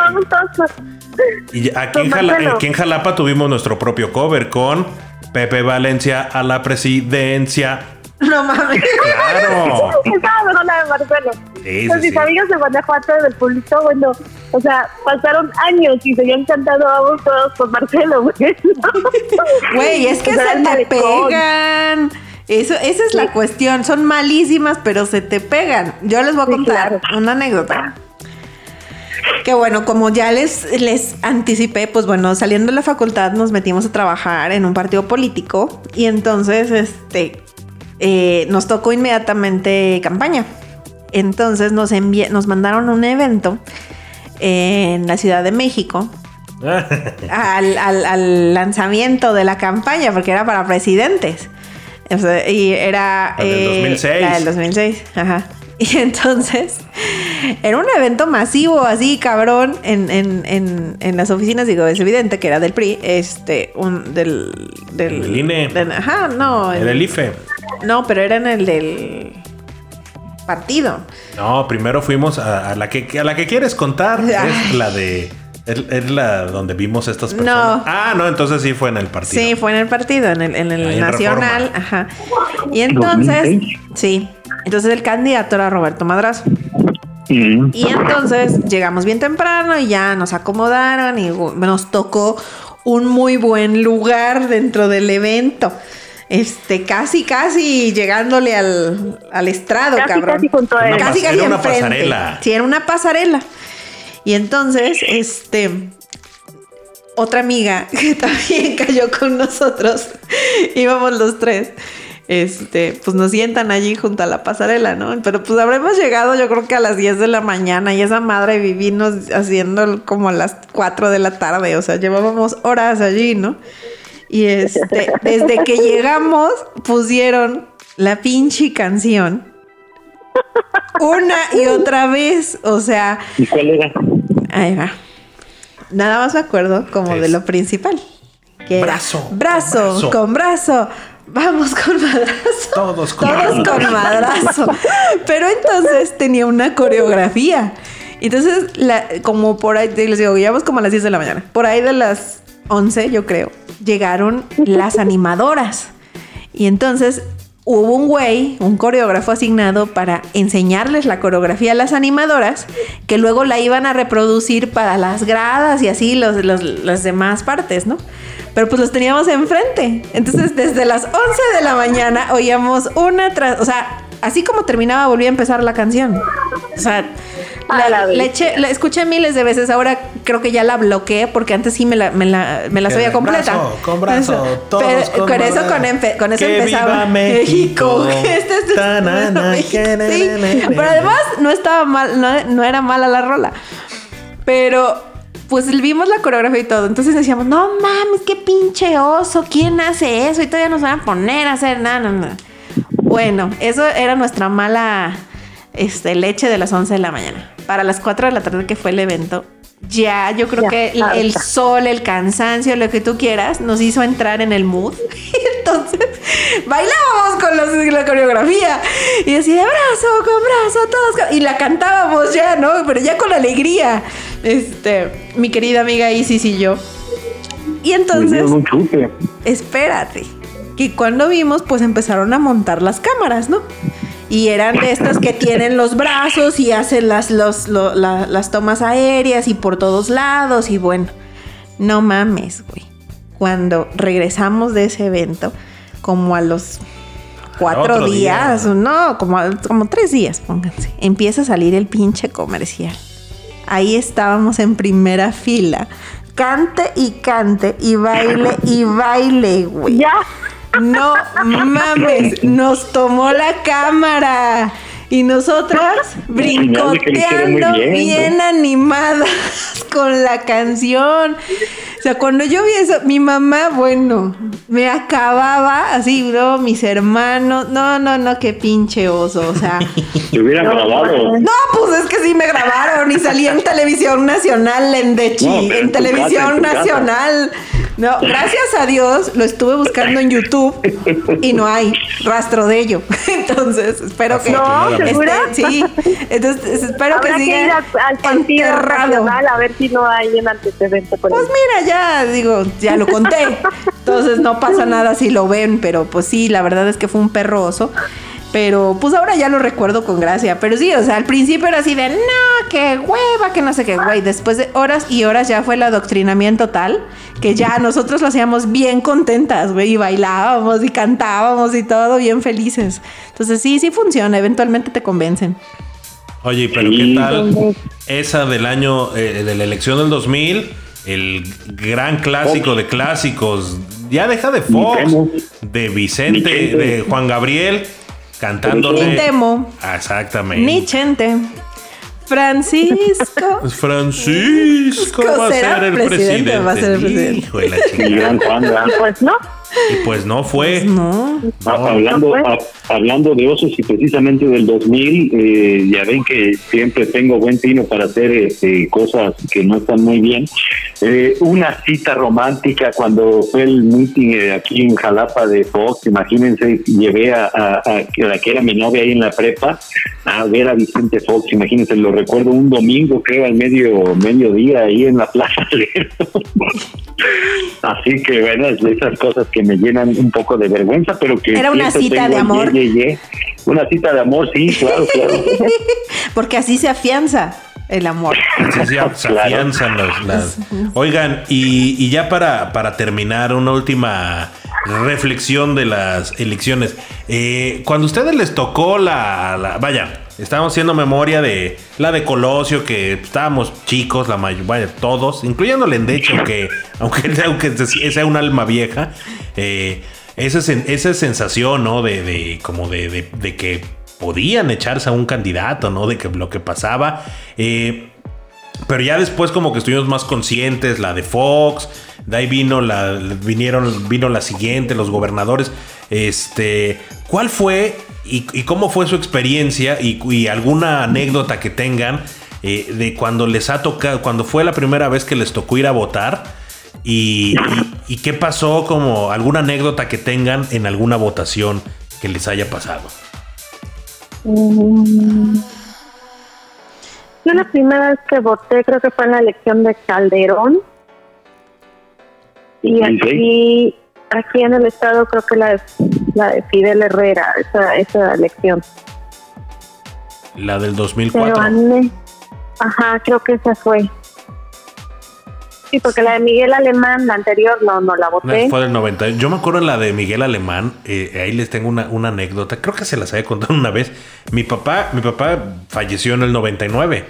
y aquí, en Con Jala- aquí en Jalapa tuvimos nuestro propio cover con Pepe Valencia a la presidencia. No mames. Claro. Marcelo. Sí, sí, Pues mis sí. amigos de Guanajuato del público, bueno, o sea, pasaron años y seguían cantando vamos todos con Marcelo, güey. Güey, es que O sea, se te pegan. Eso, esa es la cuestión. Son malísimas, pero se te pegan. Yo les voy a Sí, contar claro. una anécdota. Que bueno, como ya les, les anticipé, pues bueno, saliendo de la facultad nos metimos a trabajar en un partido político y entonces este eh, nos tocó inmediatamente campaña. Entonces nos envi- nos mandaron un evento en la Ciudad de México al, al- al lanzamiento de la campaña, porque era para presidentes. O sea, y era... La del eh, 2006. La del 2006, ajá. Y entonces, era un evento masivo, así, cabrón, en, en, en, en las oficinas, digo, es evidente que era del PRI, este, un, del... del Del INE. ajá, no. En el IFE. No, pero era en el del partido. No, primero fuimos a, a la que a la que quieres contar. Es la de. Es, es la donde vimos estas personas. No. Ah, no, entonces sí fue en el partido. Sí, fue en el partido, en el, en el Ahí nacional, ajá. Y entonces, 2006. sí, entonces el candidato era Roberto Madrazo. Mm. Y entonces llegamos bien temprano y ya nos acomodaron y nos tocó un muy buen lugar dentro del evento. Este, casi, casi llegándole al, al estrado, Casi, cabrón. casi junto a él. Casi, Era casi una enfrente. pasarela. Sí, era una pasarela. Y entonces, este, otra amiga que también cayó con nosotros, íbamos los tres, este, pues nos sientan allí junto a la pasarela, ¿no? Pero pues habremos llegado yo creo que a las 10 de la mañana y esa madre vivimos haciendo como a las 4 de la tarde, o sea, llevábamos horas allí, ¿no? Y este, desde que llegamos pusieron la pinche canción una y otra vez, o sea, ¿Y cuál era? Ahí va. Nada más me acuerdo como de lo principal. Que Brazo, con brazo, brazo. con brazo. Vamos con madrazo. Todos con Todos madrazo. con madrazo. Pero entonces tenía una coreografía. Entonces, la- como por ahí, les digo, llegamos como a las 10 de la mañana. Por ahí de las 11, yo creo, llegaron las animadoras. Y entonces hubo un güey, un coreógrafo asignado para enseñarles la coreografía a las animadoras, que luego la iban a reproducir para las gradas y así los, los- las demás partes, ¿no? Pero pues los teníamos enfrente. Entonces desde las 11 de la mañana oíamos una tras... O sea, así como terminaba volvía a empezar la canción. O sea... La, A la vez. la eché- la escuché miles de veces, ahora creo que ya la bloqueé porque antes sí me la, me la, me sabía completa. brazo, con brazo, Eso. todos Pero con eso, brazo. con, empe- con eso Que empezaba viva México. Este es- Sí, pero además no estaba mal, no, no era mala la rola. Pero pues vimos la coreografía y todo. Entonces decíamos, no mames, qué pinche oso, ¿quién hace eso? Y todavía nos van a poner a hacer nada, nada, nada. Bueno, eso era nuestra mala este, leche de las 11 de la mañana. Para las 4 de la tarde que fue el evento, ya yo creo Ya, que el, sol, el cansancio, lo que tú quieras, nos hizo entrar en el mood. Entonces, bailábamos con los- la coreografía. Y así de brazo con brazo, todos. con- Y la cantábamos ya, ¿no? Pero ya con alegría. Este, mi querida amiga Isis y yo. Y entonces dieron un chute. espérate, que cuando vimos, pues empezaron a montar las cámaras, ¿no? Y eran de estas que tienen los brazos y hacen las, los- lo- la- las tomas aéreas y por todos lados y bueno, no mames, güey. Cuando regresamos de ese evento, como a los cuatro día. días, no, como, a- como tres días, pónganse, empieza a salir el pinche comercial. Ahí estábamos en primera fila. Cante y cante y baile y baile, güey. Ya. No mames, nos tomó la cámara. Y nosotras brincoteando bien, animadas con la canción. O sea, cuando yo vi eso, mi mamá, bueno, me acababa así, bro, mis hermanos. No, no, no, qué pinche oso. O sea. Te hubieran grabado. No, pues es que sí me grabaron y salí en televisión nacional, en Dechi, en televisión nacional. No, gracias a Dios lo estuve buscando en YouTube y no hay rastro de ello. Entonces, espero que. No, ¿segura? sí. Entonces, espero que siga. Que ir al partido nacional a ver si no hay un antecedente por Pues mira, ya digo, ya lo conté. Entonces no pasa nada si lo ven, pero pues sí, la verdad es que fue un perro oso. Pero pues ahora ya lo recuerdo con gracia. Pero sí, o sea, al principio era así de, no, qué hueva, que no sé qué, güey. Después de horas y horas ya fue el adoctrinamiento tal que ya nosotros lo hacíamos bien contentas, güey. Y bailábamos y cantábamos y todo bien felices. Entonces sí, sí funciona. Eventualmente te convencen. Oye, pero ¿qué tal esa del año, eh, de la elección del 2000? El gran clásico de clásicos. Ya deja de Fox, de Vicente, de Juan Gabriel cantándole. Ni temo. Exactamente. Ni chente. Francisco. Francisco va a ser el presidente. Va a ser el presidente. Hijo de la Pues no. Y pues no fue. Pues no. hablando, hablando de osos y precisamente del 2000, eh, ya ven que siempre tengo buen tino para hacer este, cosas que no están muy bien. Eh, una cita romántica cuando fue el meeting eh, aquí en Jalapa de Fox, imagínense, llevé a, la que era mi novia ahí en la prepa a ver a Vicente Fox, imagínense, lo recuerdo un domingo, creo, al medio mediodía ahí en la plaza. Así que bueno, esas cosas que me llenan un poco de vergüenza, pero que... Era una cita de amor. Una cita de amor, sí, claro, claro. Porque así se afianza el amor. se, afianzan las... Oigan, y, ya para, para terminar, una última reflexión de las elecciones. Eh, cuando a ustedes les tocó la, vaya, estábamos haciendo memoria de la de Colosio, que estábamos chicos, la mayoría, todos, incluyendo Lendeche, aunque, aunque, aunque sea un alma vieja, eh, esa, esa sensación, ¿no? De, de como de, de, que podían echarse a un candidato, ¿no? De que lo que pasaba. Eh, pero ya después como que estuvimos más conscientes, la de Fox, de ahí vino la, vinieron, vino la siguiente, los gobernadores. Este, ¿cuál fue y, cómo fue su experiencia y, alguna anécdota que tengan eh, de cuando les ha tocado, cuando fue la primera vez que les tocó ir a votar y, qué pasó, como alguna anécdota que tengan en alguna votación que les haya pasado? Yo la primera vez que voté creo que fue en la elección de Calderón. Y aquí, aquí en el estado creo que la de, la de Fidel Herrera, esa, esa elección. La del 2004. ajá, creo que esa fue. Sí, porque la de Miguel Alemán, la anterior, no, no la voté. fue del 90. Yo me acuerdo en la de Miguel Alemán, eh, ahí les tengo una, una, anécdota, creo que se las había contado una vez. Mi papá, mi papá falleció en el 99,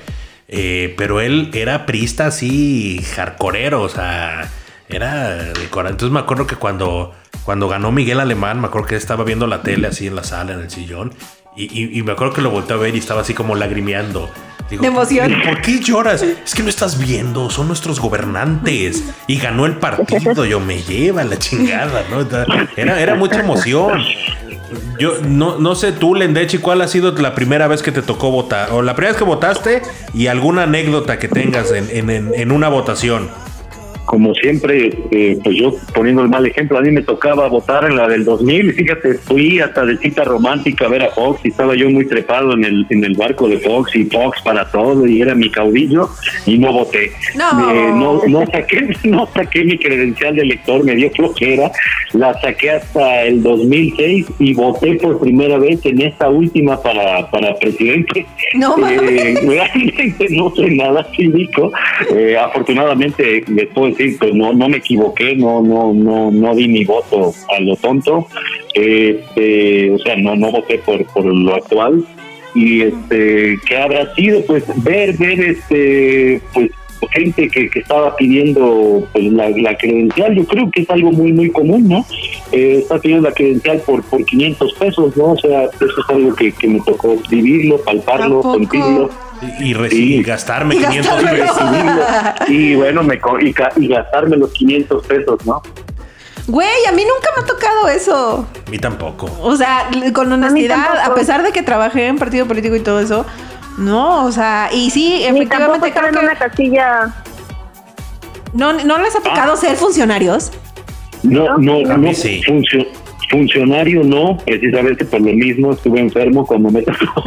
eh, pero él era prista así, jarcorero, o sea, era de Entonces me acuerdo que cuando, cuando ganó Miguel Alemán, me acuerdo que estaba viendo la tele así en la sala, en el sillón, y, y me acuerdo que lo volteé a ver y estaba así como lagrimeando de emoción. ¿Por qué lloras? Es que no estás viendo, son nuestros gobernantes. Y ganó el partido, yo me lleva la chingada, ¿no? Era, era mucha emoción. Yo no, no sé tú, Lendechi, cuál ha sido la primera vez que te tocó votar, o la primera vez que votaste y alguna anécdota que tengas en, en, en una votación como siempre, eh, pues yo poniendo el mal ejemplo, a mí me tocaba votar en la del 2000, fíjate, fui hasta de cita romántica a ver a Fox y estaba yo muy trepado en el, en el barco de Fox y Fox para todo y era mi caudillo y no voté. No. Eh, no, no, saqué, no saqué mi credencial de elector, me dio flojera, la saqué hasta el 2006 y voté por primera vez en esta última para, para presidente. No, eh, realmente no soy nada cívico, eh, afortunadamente después decir, pues no, no me equivoqué, no, no, no, no di mi voto a lo tonto, este, o sea, no, no voté por, por lo actual y este, ¿qué habrá sido? Pues ver, ver, este, pues gente que, que estaba pidiendo pues, la, credencial, yo creo que es algo muy, muy común, ¿no? Eh, está pidiendo la credencial por, por 500 pesos, ¿no? O sea, eso es algo que, que me tocó vivirlo, palparlo, sentirlo. Y, y, gastarme 500 pesos. Y bueno, me, y, y gastarme los 500 pesos, ¿no? Güey, a mí nunca me ha tocado eso. A mí tampoco. O sea, con honestidad, a, pesar de que trabajé en partido político y todo eso, no, o sea, y sí, efectivamente creo en una casilla. ¿No, ¿No les ha tocado ah. ser funcionarios? No, no, no, no sí. Funcionario no, precisamente por lo mismo estuve enfermo cuando me tocó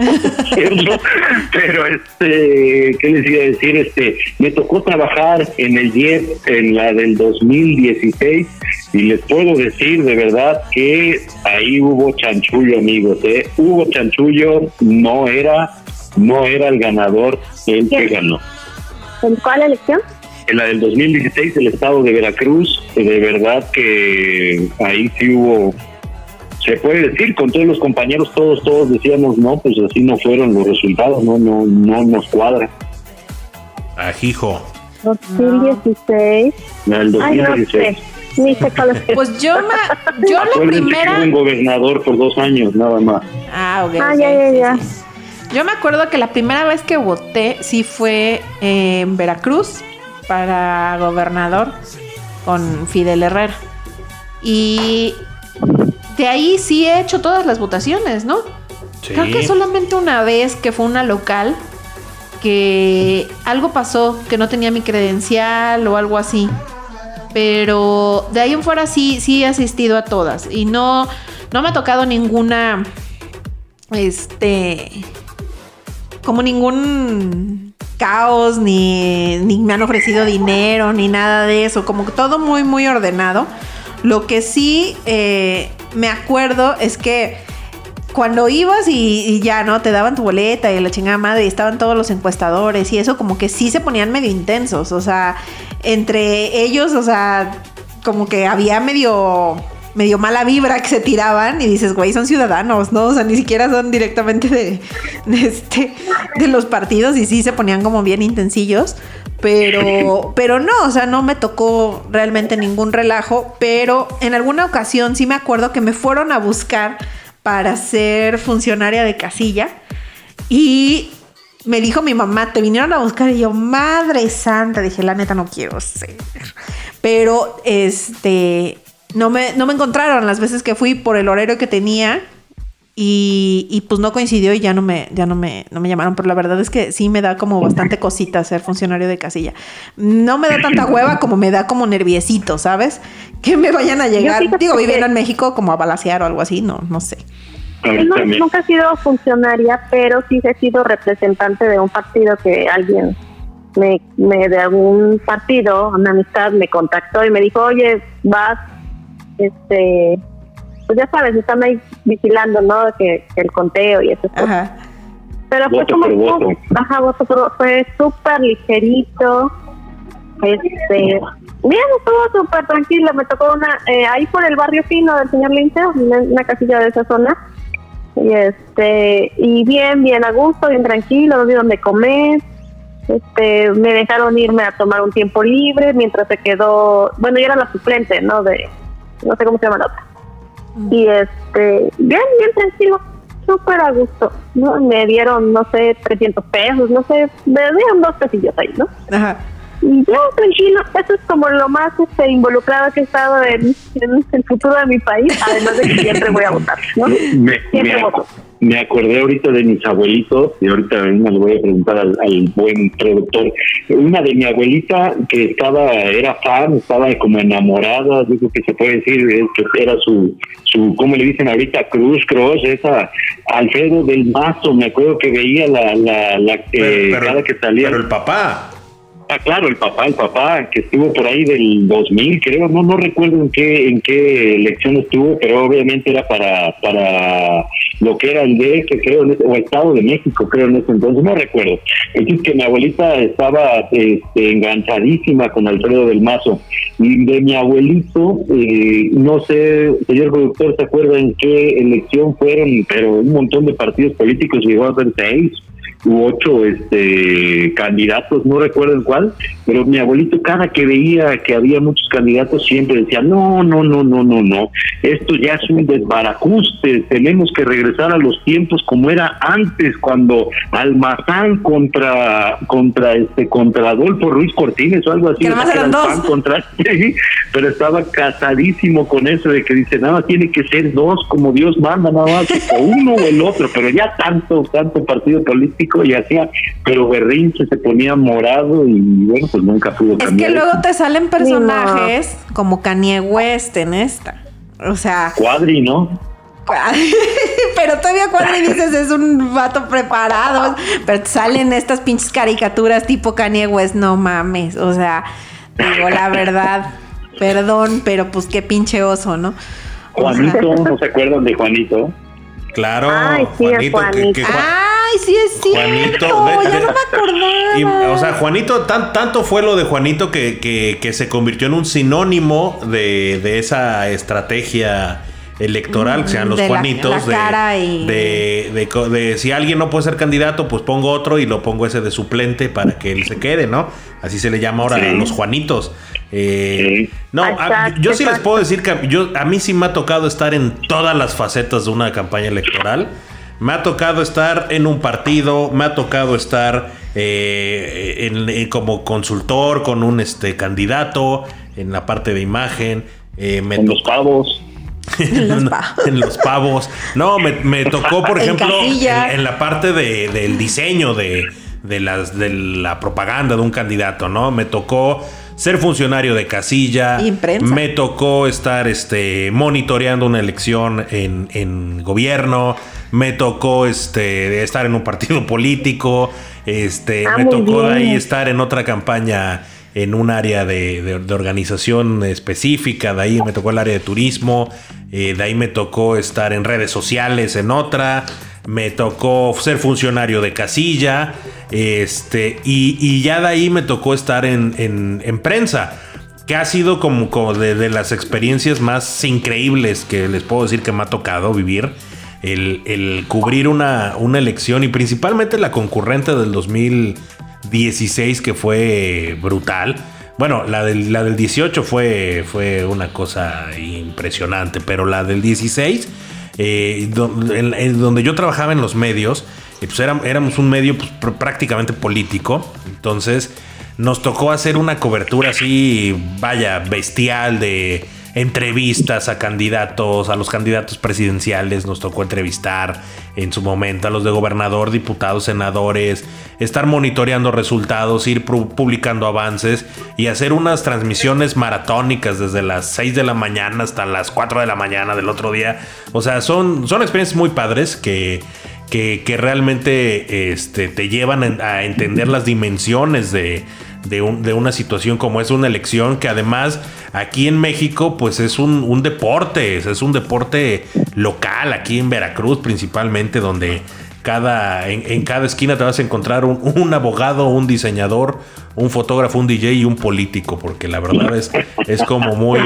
pero este, ¿qué les iba a decir? Este, me tocó trabajar en el IEP en la del 2016 y les puedo decir de verdad que ahí hubo chanchullo, amigos, ¿eh? Hubo chanchullo, no era, no era el ganador el que ganó. ¿En cuál elección? En la del 2016, el estado de Veracruz, de verdad que ahí sí hubo se puede decir con todos los compañeros todos todos decíamos no pues así no fueron los resultados no no no nos cuadra ajijo. 2016 el 2016 pues yo me, yo la primera un gobernador por dos años nada más. Ah ok ah ya ya ya. yo me acuerdo que la primera vez que voté sí fue en Veracruz para gobernador con Fidel Herrera. Y de ahí sí he hecho todas las votaciones, ¿no? Creo que solamente una vez que fue una local que algo pasó, que no tenía mi credencial o algo así. Pero de ahí en fuera sí, sí he asistido a todas. Y no, no me ha tocado ninguna. Este. Como ningún caos, ni, ni me han ofrecido dinero, ni nada de eso. Como todo muy, muy ordenado. Lo que sí eh, me acuerdo es que cuando ibas y, ya, ¿no? Te daban tu boleta y la chingada madre y estaban todos los encuestadores y eso como que sí se ponían medio intensos, o sea, entre ellos, o sea, como que había medio medio mala vibra que se tiraban y dices, güey, son ciudadanos, ¿no? O sea, ni siquiera son directamente de, este, de los partidos y sí se ponían como bien intensillos. Pero, pero no, o sea, no me tocó realmente ningún relajo, pero en alguna ocasión sí me acuerdo que me fueron a buscar para ser funcionaria de casilla y me dijo mi mamá, te vinieron a buscar y yo, madre santa, dije, la neta no quiero ser. Pero este, no me, no me encontraron las veces que fui por el horario que tenía y, pues no coincidió y ya no me, ya no me, no me llamaron, pero la verdad es que sí me da como bastante cosita ser funcionario de casilla. No me da tanta hueva como me da como nerviosito, ¿sabes? Que me vayan a llegar, digo, viviendo en México como a balasear o algo así, no, no sé. No, nunca he sido funcionaria, pero sí he sido representante de un partido que alguien me, me de algún partido, una amistad me contactó y me dijo, oye, vas, este, pues ya sabes, están ahí vigilando, ¿no? Que, el conteo y eso. Ajá. Pero fue como, baja voto, fue súper ligerito. Este, bien, estuvo súper tranquilo. Me tocó una, eh, ahí por el barrio fino del señor Linceo, una, casilla de esa zona. Y este, y bien, bien a gusto, bien tranquilo, no vi donde comer. Este, me dejaron irme a tomar un tiempo libre mientras se quedó, bueno, yo era la suplente, ¿no? De, no sé cómo se llama la otra y este, bien, bien tranquilo, súper a gusto. ¿no? Me dieron, no sé, 300 pesos, no sé, me dieron dos pesillos ahí, ¿no? Ajá. Y ya, tranquilo, eso es como lo más este, involucrado que he estado en, el futuro de mi país, además de que siempre voy a votar, ¿no? Me, siempre voto me acordé ahorita de mis abuelitos y ahorita me lo voy a preguntar al, buen productor. Una de mi abuelita que estaba, era fan, estaba como enamorada, digo que se puede decir que era su, su, ¿cómo le dicen ahorita? Cruz, Cross, esa Alfredo del Mazo, me acuerdo que veía la, la, la eh, cada que salía. Pero el papá. Ah, claro, el papá, el papá, que estuvo por ahí del 2000, creo, no no recuerdo en qué en qué elección estuvo, pero obviamente era para para lo que era el que creo, o Estado de México, creo en ese entonces, no recuerdo. Es que mi abuelita estaba este, enganchadísima con Alfredo del Mazo. Y de mi abuelito, eh, no sé, señor productor, ¿se acuerda en qué elección fueron? Pero un montón de partidos políticos, llegó a ser seis u ocho este candidatos, no recuerdo cuál, pero mi abuelito cada que veía que había muchos candidatos siempre decía, no, no, no, no, no, no, esto ya es un desbarajuste, tenemos que regresar a los tiempos como era antes, cuando Almazán contra, contra este, contra Adolfo Ruiz Cortines o algo así, contra, pero estaba casadísimo con eso de que dice, nada, tiene que ser dos como Dios manda, nada más, o uno o el otro, pero ya tanto, tanto partido político y hacía, pero berrinche se ponía morado y bueno, pues nunca pudo cambiar. Es que luego te salen personajes como Kanye West en esta. O sea. Cuadri, ¿no? pero todavía Cuadri dices es un vato preparado. Pero salen estas pinches caricaturas tipo Kanye West, no mames. O sea, digo la verdad. Perdón, pero pues qué pinche oso, ¿no? Juanito, ¿no se acuerdan de Juanito? Claro, Ay, sí, Juanito. Ay, sí es cierto. Juanito, ya no me acordaba. o sea, Juanito, tan, tanto fue lo de Juanito que, que, se convirtió en un sinónimo de, de esa estrategia electoral, que sean los Juanitos, de, de, de, si alguien no puede ser candidato, pues pongo otro y lo pongo ese de suplente para que él se quede, ¿no? Así se le llama ahora a los Juanitos. Eh, no, yo sí les puedo decir que yo, a mí sí me ha tocado estar en todas las facetas de una campaña electoral. Me ha tocado estar en un partido, me ha tocado estar eh, en, como consultor con un este candidato en la parte de imagen. Eh, en los pavos. en, los pavos. No, me, tocó, por ejemplo, en, la parte de, del diseño de, de, las, de la propaganda de un candidato, ¿no? Me tocó ser funcionario de casilla. Me tocó estar este, monitoreando una elección en, en gobierno. Me tocó este, estar en un partido político. Este, ah, me tocó ahí estar en otra campaña en un área de, organización específica, de ahí me tocó el área de turismo, eh, de ahí me tocó estar en redes sociales en otra, me tocó ser funcionario de casilla, este, y, ya de ahí me tocó estar en, prensa que ha sido como, de, las experiencias más increíbles que les puedo decir que me ha tocado vivir. El, cubrir una, una, elección y principalmente la concurrente del 2000, 16 que fue brutal. Bueno, la del, la del 18 fue, fue una cosa impresionante, pero la del 16, eh, en, donde yo trabajaba en los medios, eh, pues éramos un medio pues, prácticamente político, entonces nos tocó hacer una cobertura así, vaya, bestial de entrevistas a candidatos, a los candidatos presidenciales, nos tocó entrevistar en su momento a los de gobernador, diputados, senadores, estar monitoreando resultados, ir publicando avances y hacer unas transmisiones maratónicas desde las 6 de la mañana hasta las 4 de la mañana del otro día. O sea, son, son experiencias muy padres que... Que, realmente este, te llevan a entender las dimensiones de, de, una situación como es una elección que además aquí en México pues es un, deporte, es un deporte local, aquí en Veracruz principalmente, donde cada, en, cada esquina te vas a encontrar un, abogado, un diseñador, un fotógrafo, un DJ y un político, porque la verdad es, es como muy,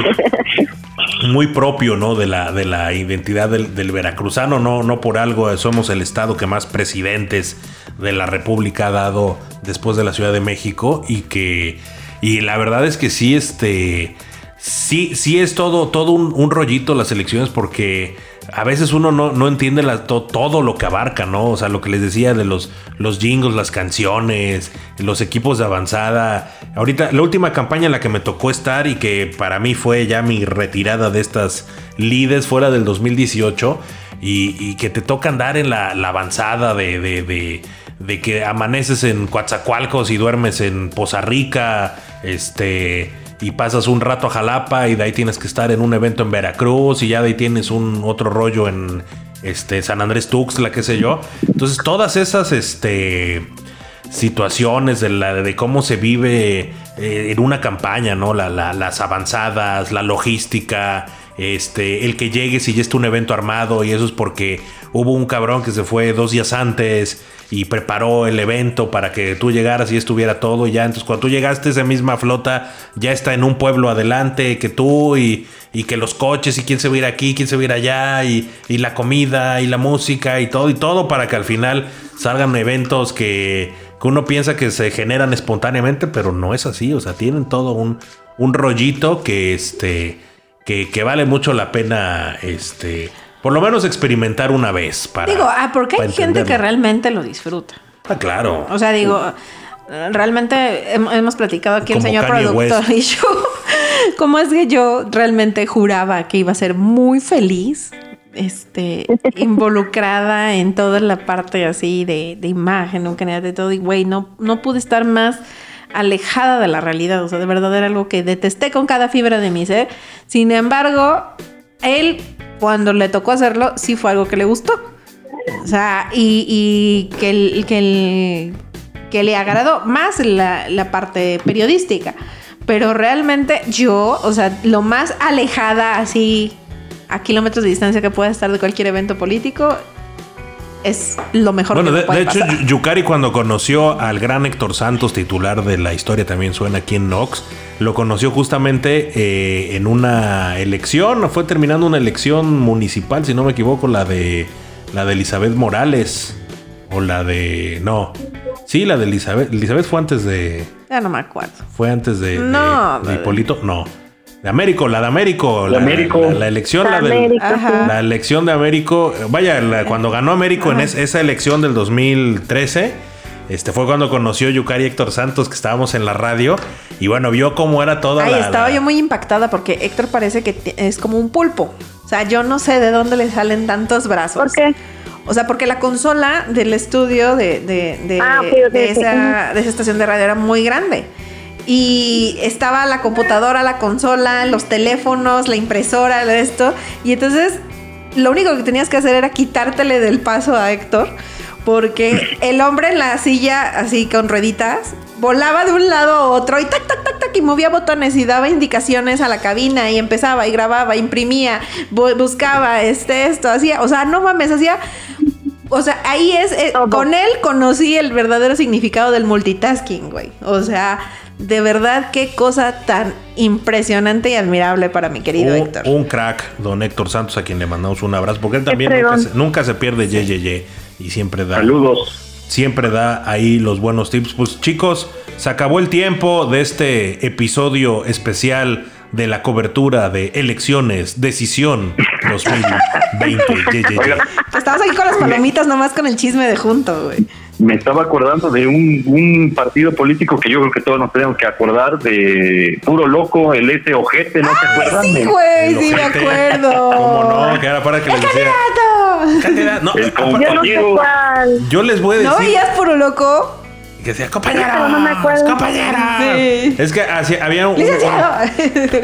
muy propio, ¿no? De la, de la identidad del, del, veracruzano, no, no por algo somos el estado que más presidentes de la República ha dado después de la Ciudad de México y que, y la verdad es que sí, este, sí, sí es todo, todo un, rollito las elecciones porque a veces uno no, entiende todo lo que abarca, ¿no? O sea, lo que les decía de los, los jingles, las canciones, los equipos de avanzada. Ahorita, la última campaña en la que me tocó estar y que para mí fue ya mi retirada de estas lides fuera del 2018 y, que te toca andar en la, avanzada de, de, de, que amaneces en Coatzacoalcos y duermes en Poza Rica, este y pasas un rato a Jalapa y de ahí tienes que estar en un evento en Veracruz y ya de ahí tienes un otro rollo en este San Andrés Tuxtla, qué sé yo. Entonces, todas esas este situaciones de, la, de cómo se vive eh, en una campaña, ¿no? las avanzadas, la logística, este, el que llegues y ya está un evento armado y eso es porque hubo un cabrón que se fue dos días antes y preparó el evento para que tú llegaras y estuviera todo y ya. Entonces cuando tú llegaste esa misma flota ya está en un pueblo adelante que tú y, que los coches y quién se va a ir aquí, quién se va a ir allá y, y la comida y la música y todo y todo para que al final salgan eventos que que uno piensa que se generan espontáneamente, pero no es así. O sea, tienen todo un, un rollito que este. Que, que vale mucho la pena. Este. Por lo menos experimentar una vez. Para, digo, ah, porque hay gente que realmente lo disfruta. Ah, claro. O sea, digo, realmente hemos platicado aquí el señor productor y yo. ¿Cómo es que yo realmente juraba que iba a ser muy feliz este, involucrada en toda la parte así de, de imagen, un canal de todo, y güey, no, no pude estar más alejada de la realidad, o sea, de verdad era algo que detesté con cada fibra de mi ser. Sin embargo, él, cuando le tocó hacerlo, sí fue algo que le gustó. O sea, y, que, que, que le agradó más la, la parte periodística. Pero realmente yo, o sea, lo más alejada así a kilómetros de distancia que pueda estar de cualquier evento político, es lo mejor bueno, que de, de hecho, Yukari cuando conoció al gran Héctor Santos, titular de la historia también suena aquí en Nox, lo conoció justamente eh, en una elección, fue terminando una elección municipal, si no me equivoco, la de la de Elizabeth Morales o la de no, sí, la de Elizabeth, Elizabeth fue antes de ya no me acuerdo. Fue antes de, no, de, de Hipólito, no. De Américo, la de Américo. La, Américo. la, elección, la, del, la, elección de Américo. Vaya, cuando ganó Américo en esa elección del 2013, este fue cuando conoció Yukari Héctor Santos, que estábamos en la radio. Y bueno, vio cómo era toda Ay, estaba yo muy impactada porque Héctor parece que es como un pulpo. O sea, yo no sé de dónde le salen tantos brazos. ¿Por qué? O sea, porque la consola del estudio de, de, de, ah, okay, okay, de esa, de esa estación de radio era muy grande. Y estaba la computadora, la consola, los teléfonos, la impresora, esto. Y entonces lo único que tenías que hacer era quitártele del paso a Héctor. Porque el hombre en la silla, así con rueditas, volaba de un lado a otro y tac, tac, tac, tac, y movía botones y daba indicaciones a la cabina y empezaba y grababa, imprimía, buscaba este, esto, hacía, o sea, no mames, hacía o sea, ahí es, eh, con él conocí el verdadero significado del multitasking, güey. O sea, de verdad, qué cosa tan impresionante y admirable para mi querido un, Héctor. Un crack, don Héctor Santos, a quien le mandamos un abrazo, porque él también nunca se, nunca se, pierde ye, ye, ye, y siempre da. Saludos. Siempre da ahí los buenos tips. Pues chicos, se acabó el tiempo de este episodio especial de la cobertura de elecciones, decisión 2020. ye, ye, ye. Estamos aquí con las palomitas, nomás con el chisme de junto, güey me estaba acordando de un, un, partido político que yo creo que todos nos tenemos que acordar de puro loco, el ese ojete, ¿no se acuerdan? Sí, güey, sí, me acuerdo. ¿Cómo no? Que era para que les decía. ¡Candidato! No, el compañero. Yo, yo les voy a decir. ¿No veías puro loco? que decía, compañeros, no. Sí. Es que así, había un, un,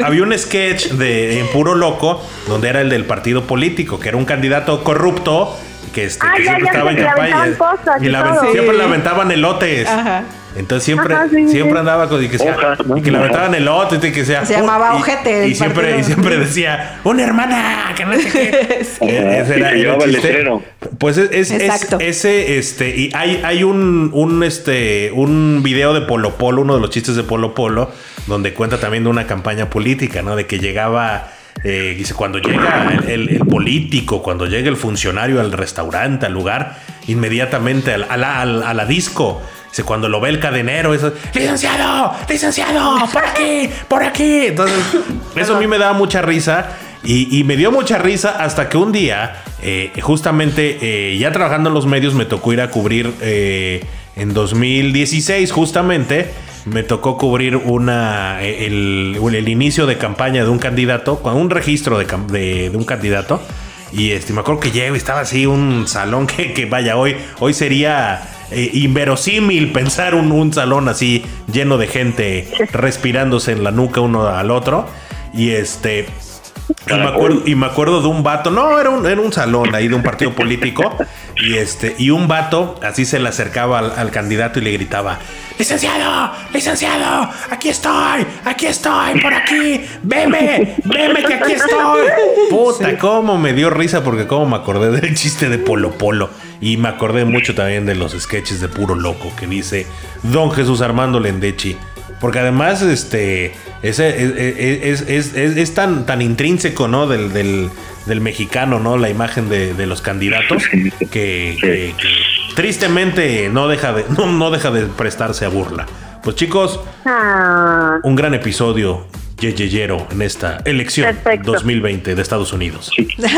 había un sketch de en puro loco donde era el del partido político, que era un candidato corrupto que, este, ah, que ya, siempre ya, estaba en campaña. Cosas y, y la, todo. siempre Sí. le aventaban elotes. Ajá. Entonces siempre, Ajá, sí, siempre sí. andaba con y que, decía, Oja, ¿no? y que le aventaban elotes y que decía, Se llamaba y- ojete Y, siempre, partido. y siempre decía, una hermana, que no sé qué. Eh, ese era el llevaba el chiste. letrero. Pues es, es- ese, este, y hay, hay un, un, este, un video de Polo Polo, uno de los chistes de Polo Polo, donde cuenta también de una campaña política, ¿no? De que llegaba, eh, dice, cuando llega el, el- el político, cuando llega el funcionario al restaurante, al lugar, inmediatamente al- a la, al- a la disco. Dice, cuando lo ve el cadenero, eso, licenciado, licenciado, por aquí, por aquí. Entonces, eso a mí me daba mucha risa. Y, y me dio mucha risa hasta que un día, eh, justamente eh, ya trabajando en los medios, me tocó ir a cubrir en 2016, justamente, me tocó cubrir una eh, el, el inicio de campaña de un candidato, con un registro de, de- de un candidato. Y este, me acuerdo que llego y estaba así un salón que, que vaya, hoy, hoy sería eh, inverosímil pensar un, un salón así lleno de gente respirándose en la nuca uno al otro. Y este. Y me, acuerdo, y me acuerdo de un vato, no, era un, era un salón ahí de un partido político. Y este, y un vato así se le acercaba al, al candidato y le gritaba: Licenciado, licenciado, aquí estoy, aquí estoy, por aquí, veme, veme que aquí estoy. Puta, cómo me dio risa porque cómo me acordé del chiste de Polo Polo. Y me acordé mucho también de los sketches de Puro Loco que dice Don Jesús Armando Lendechi. Porque además, este, ese es, es, es, es- es tan, tan intrínseco, ¿no? Del, del, del mexicano, ¿no? La imagen de, de los candidatos que, que- que- tristemente no deja de, no, no deja de prestarse a burla. Pues chicos, Ah, un gran episodio yeyeyero en esta elección Perfecto. 2020 de Estados Unidos. La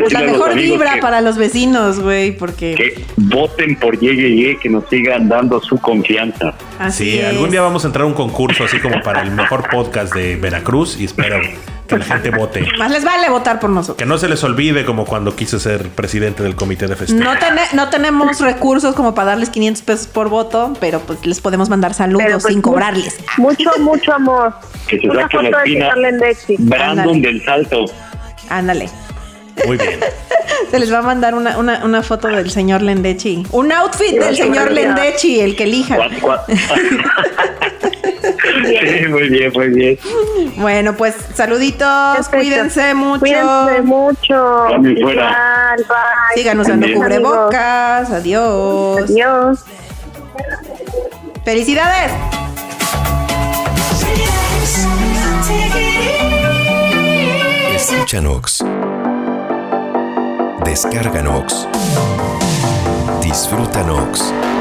Decirle a los mejor vibra que- para los vecinos, güey, porque Que voten por Ye, Ye, Ye, que nos sigan dando su confianza. así Sí, es. algún día vamos a entrar a un concurso así como para el mejor podcast de Veracruz y espero que la gente vote. Más les vale votar por nosotros. Que no se les olvide como cuando quise ser presidente del comité de festejo. No, tene- no tenemos recursos como para darles 500 pesos por voto, pero pues les podemos mandar saludos pues sin cobrarles. Mucho, mucho amor. Que se Una foto de. Brandon Ándale. del Salto. Ándale. Muy bien. Se les va a mandar una, una, una foto del señor Lendechi. Un outfit del señor. Lendechi, el que elija. Sí, muy bien, muy bien. Bueno, pues saluditos, Perfecto. cuídense mucho. Cuídense mucho. Fuera. Bye. Sigan usando cubrebocas. Adiós. Adiós. ¡Felicidades! Escúchanos. Descárganos. Disfrútanos.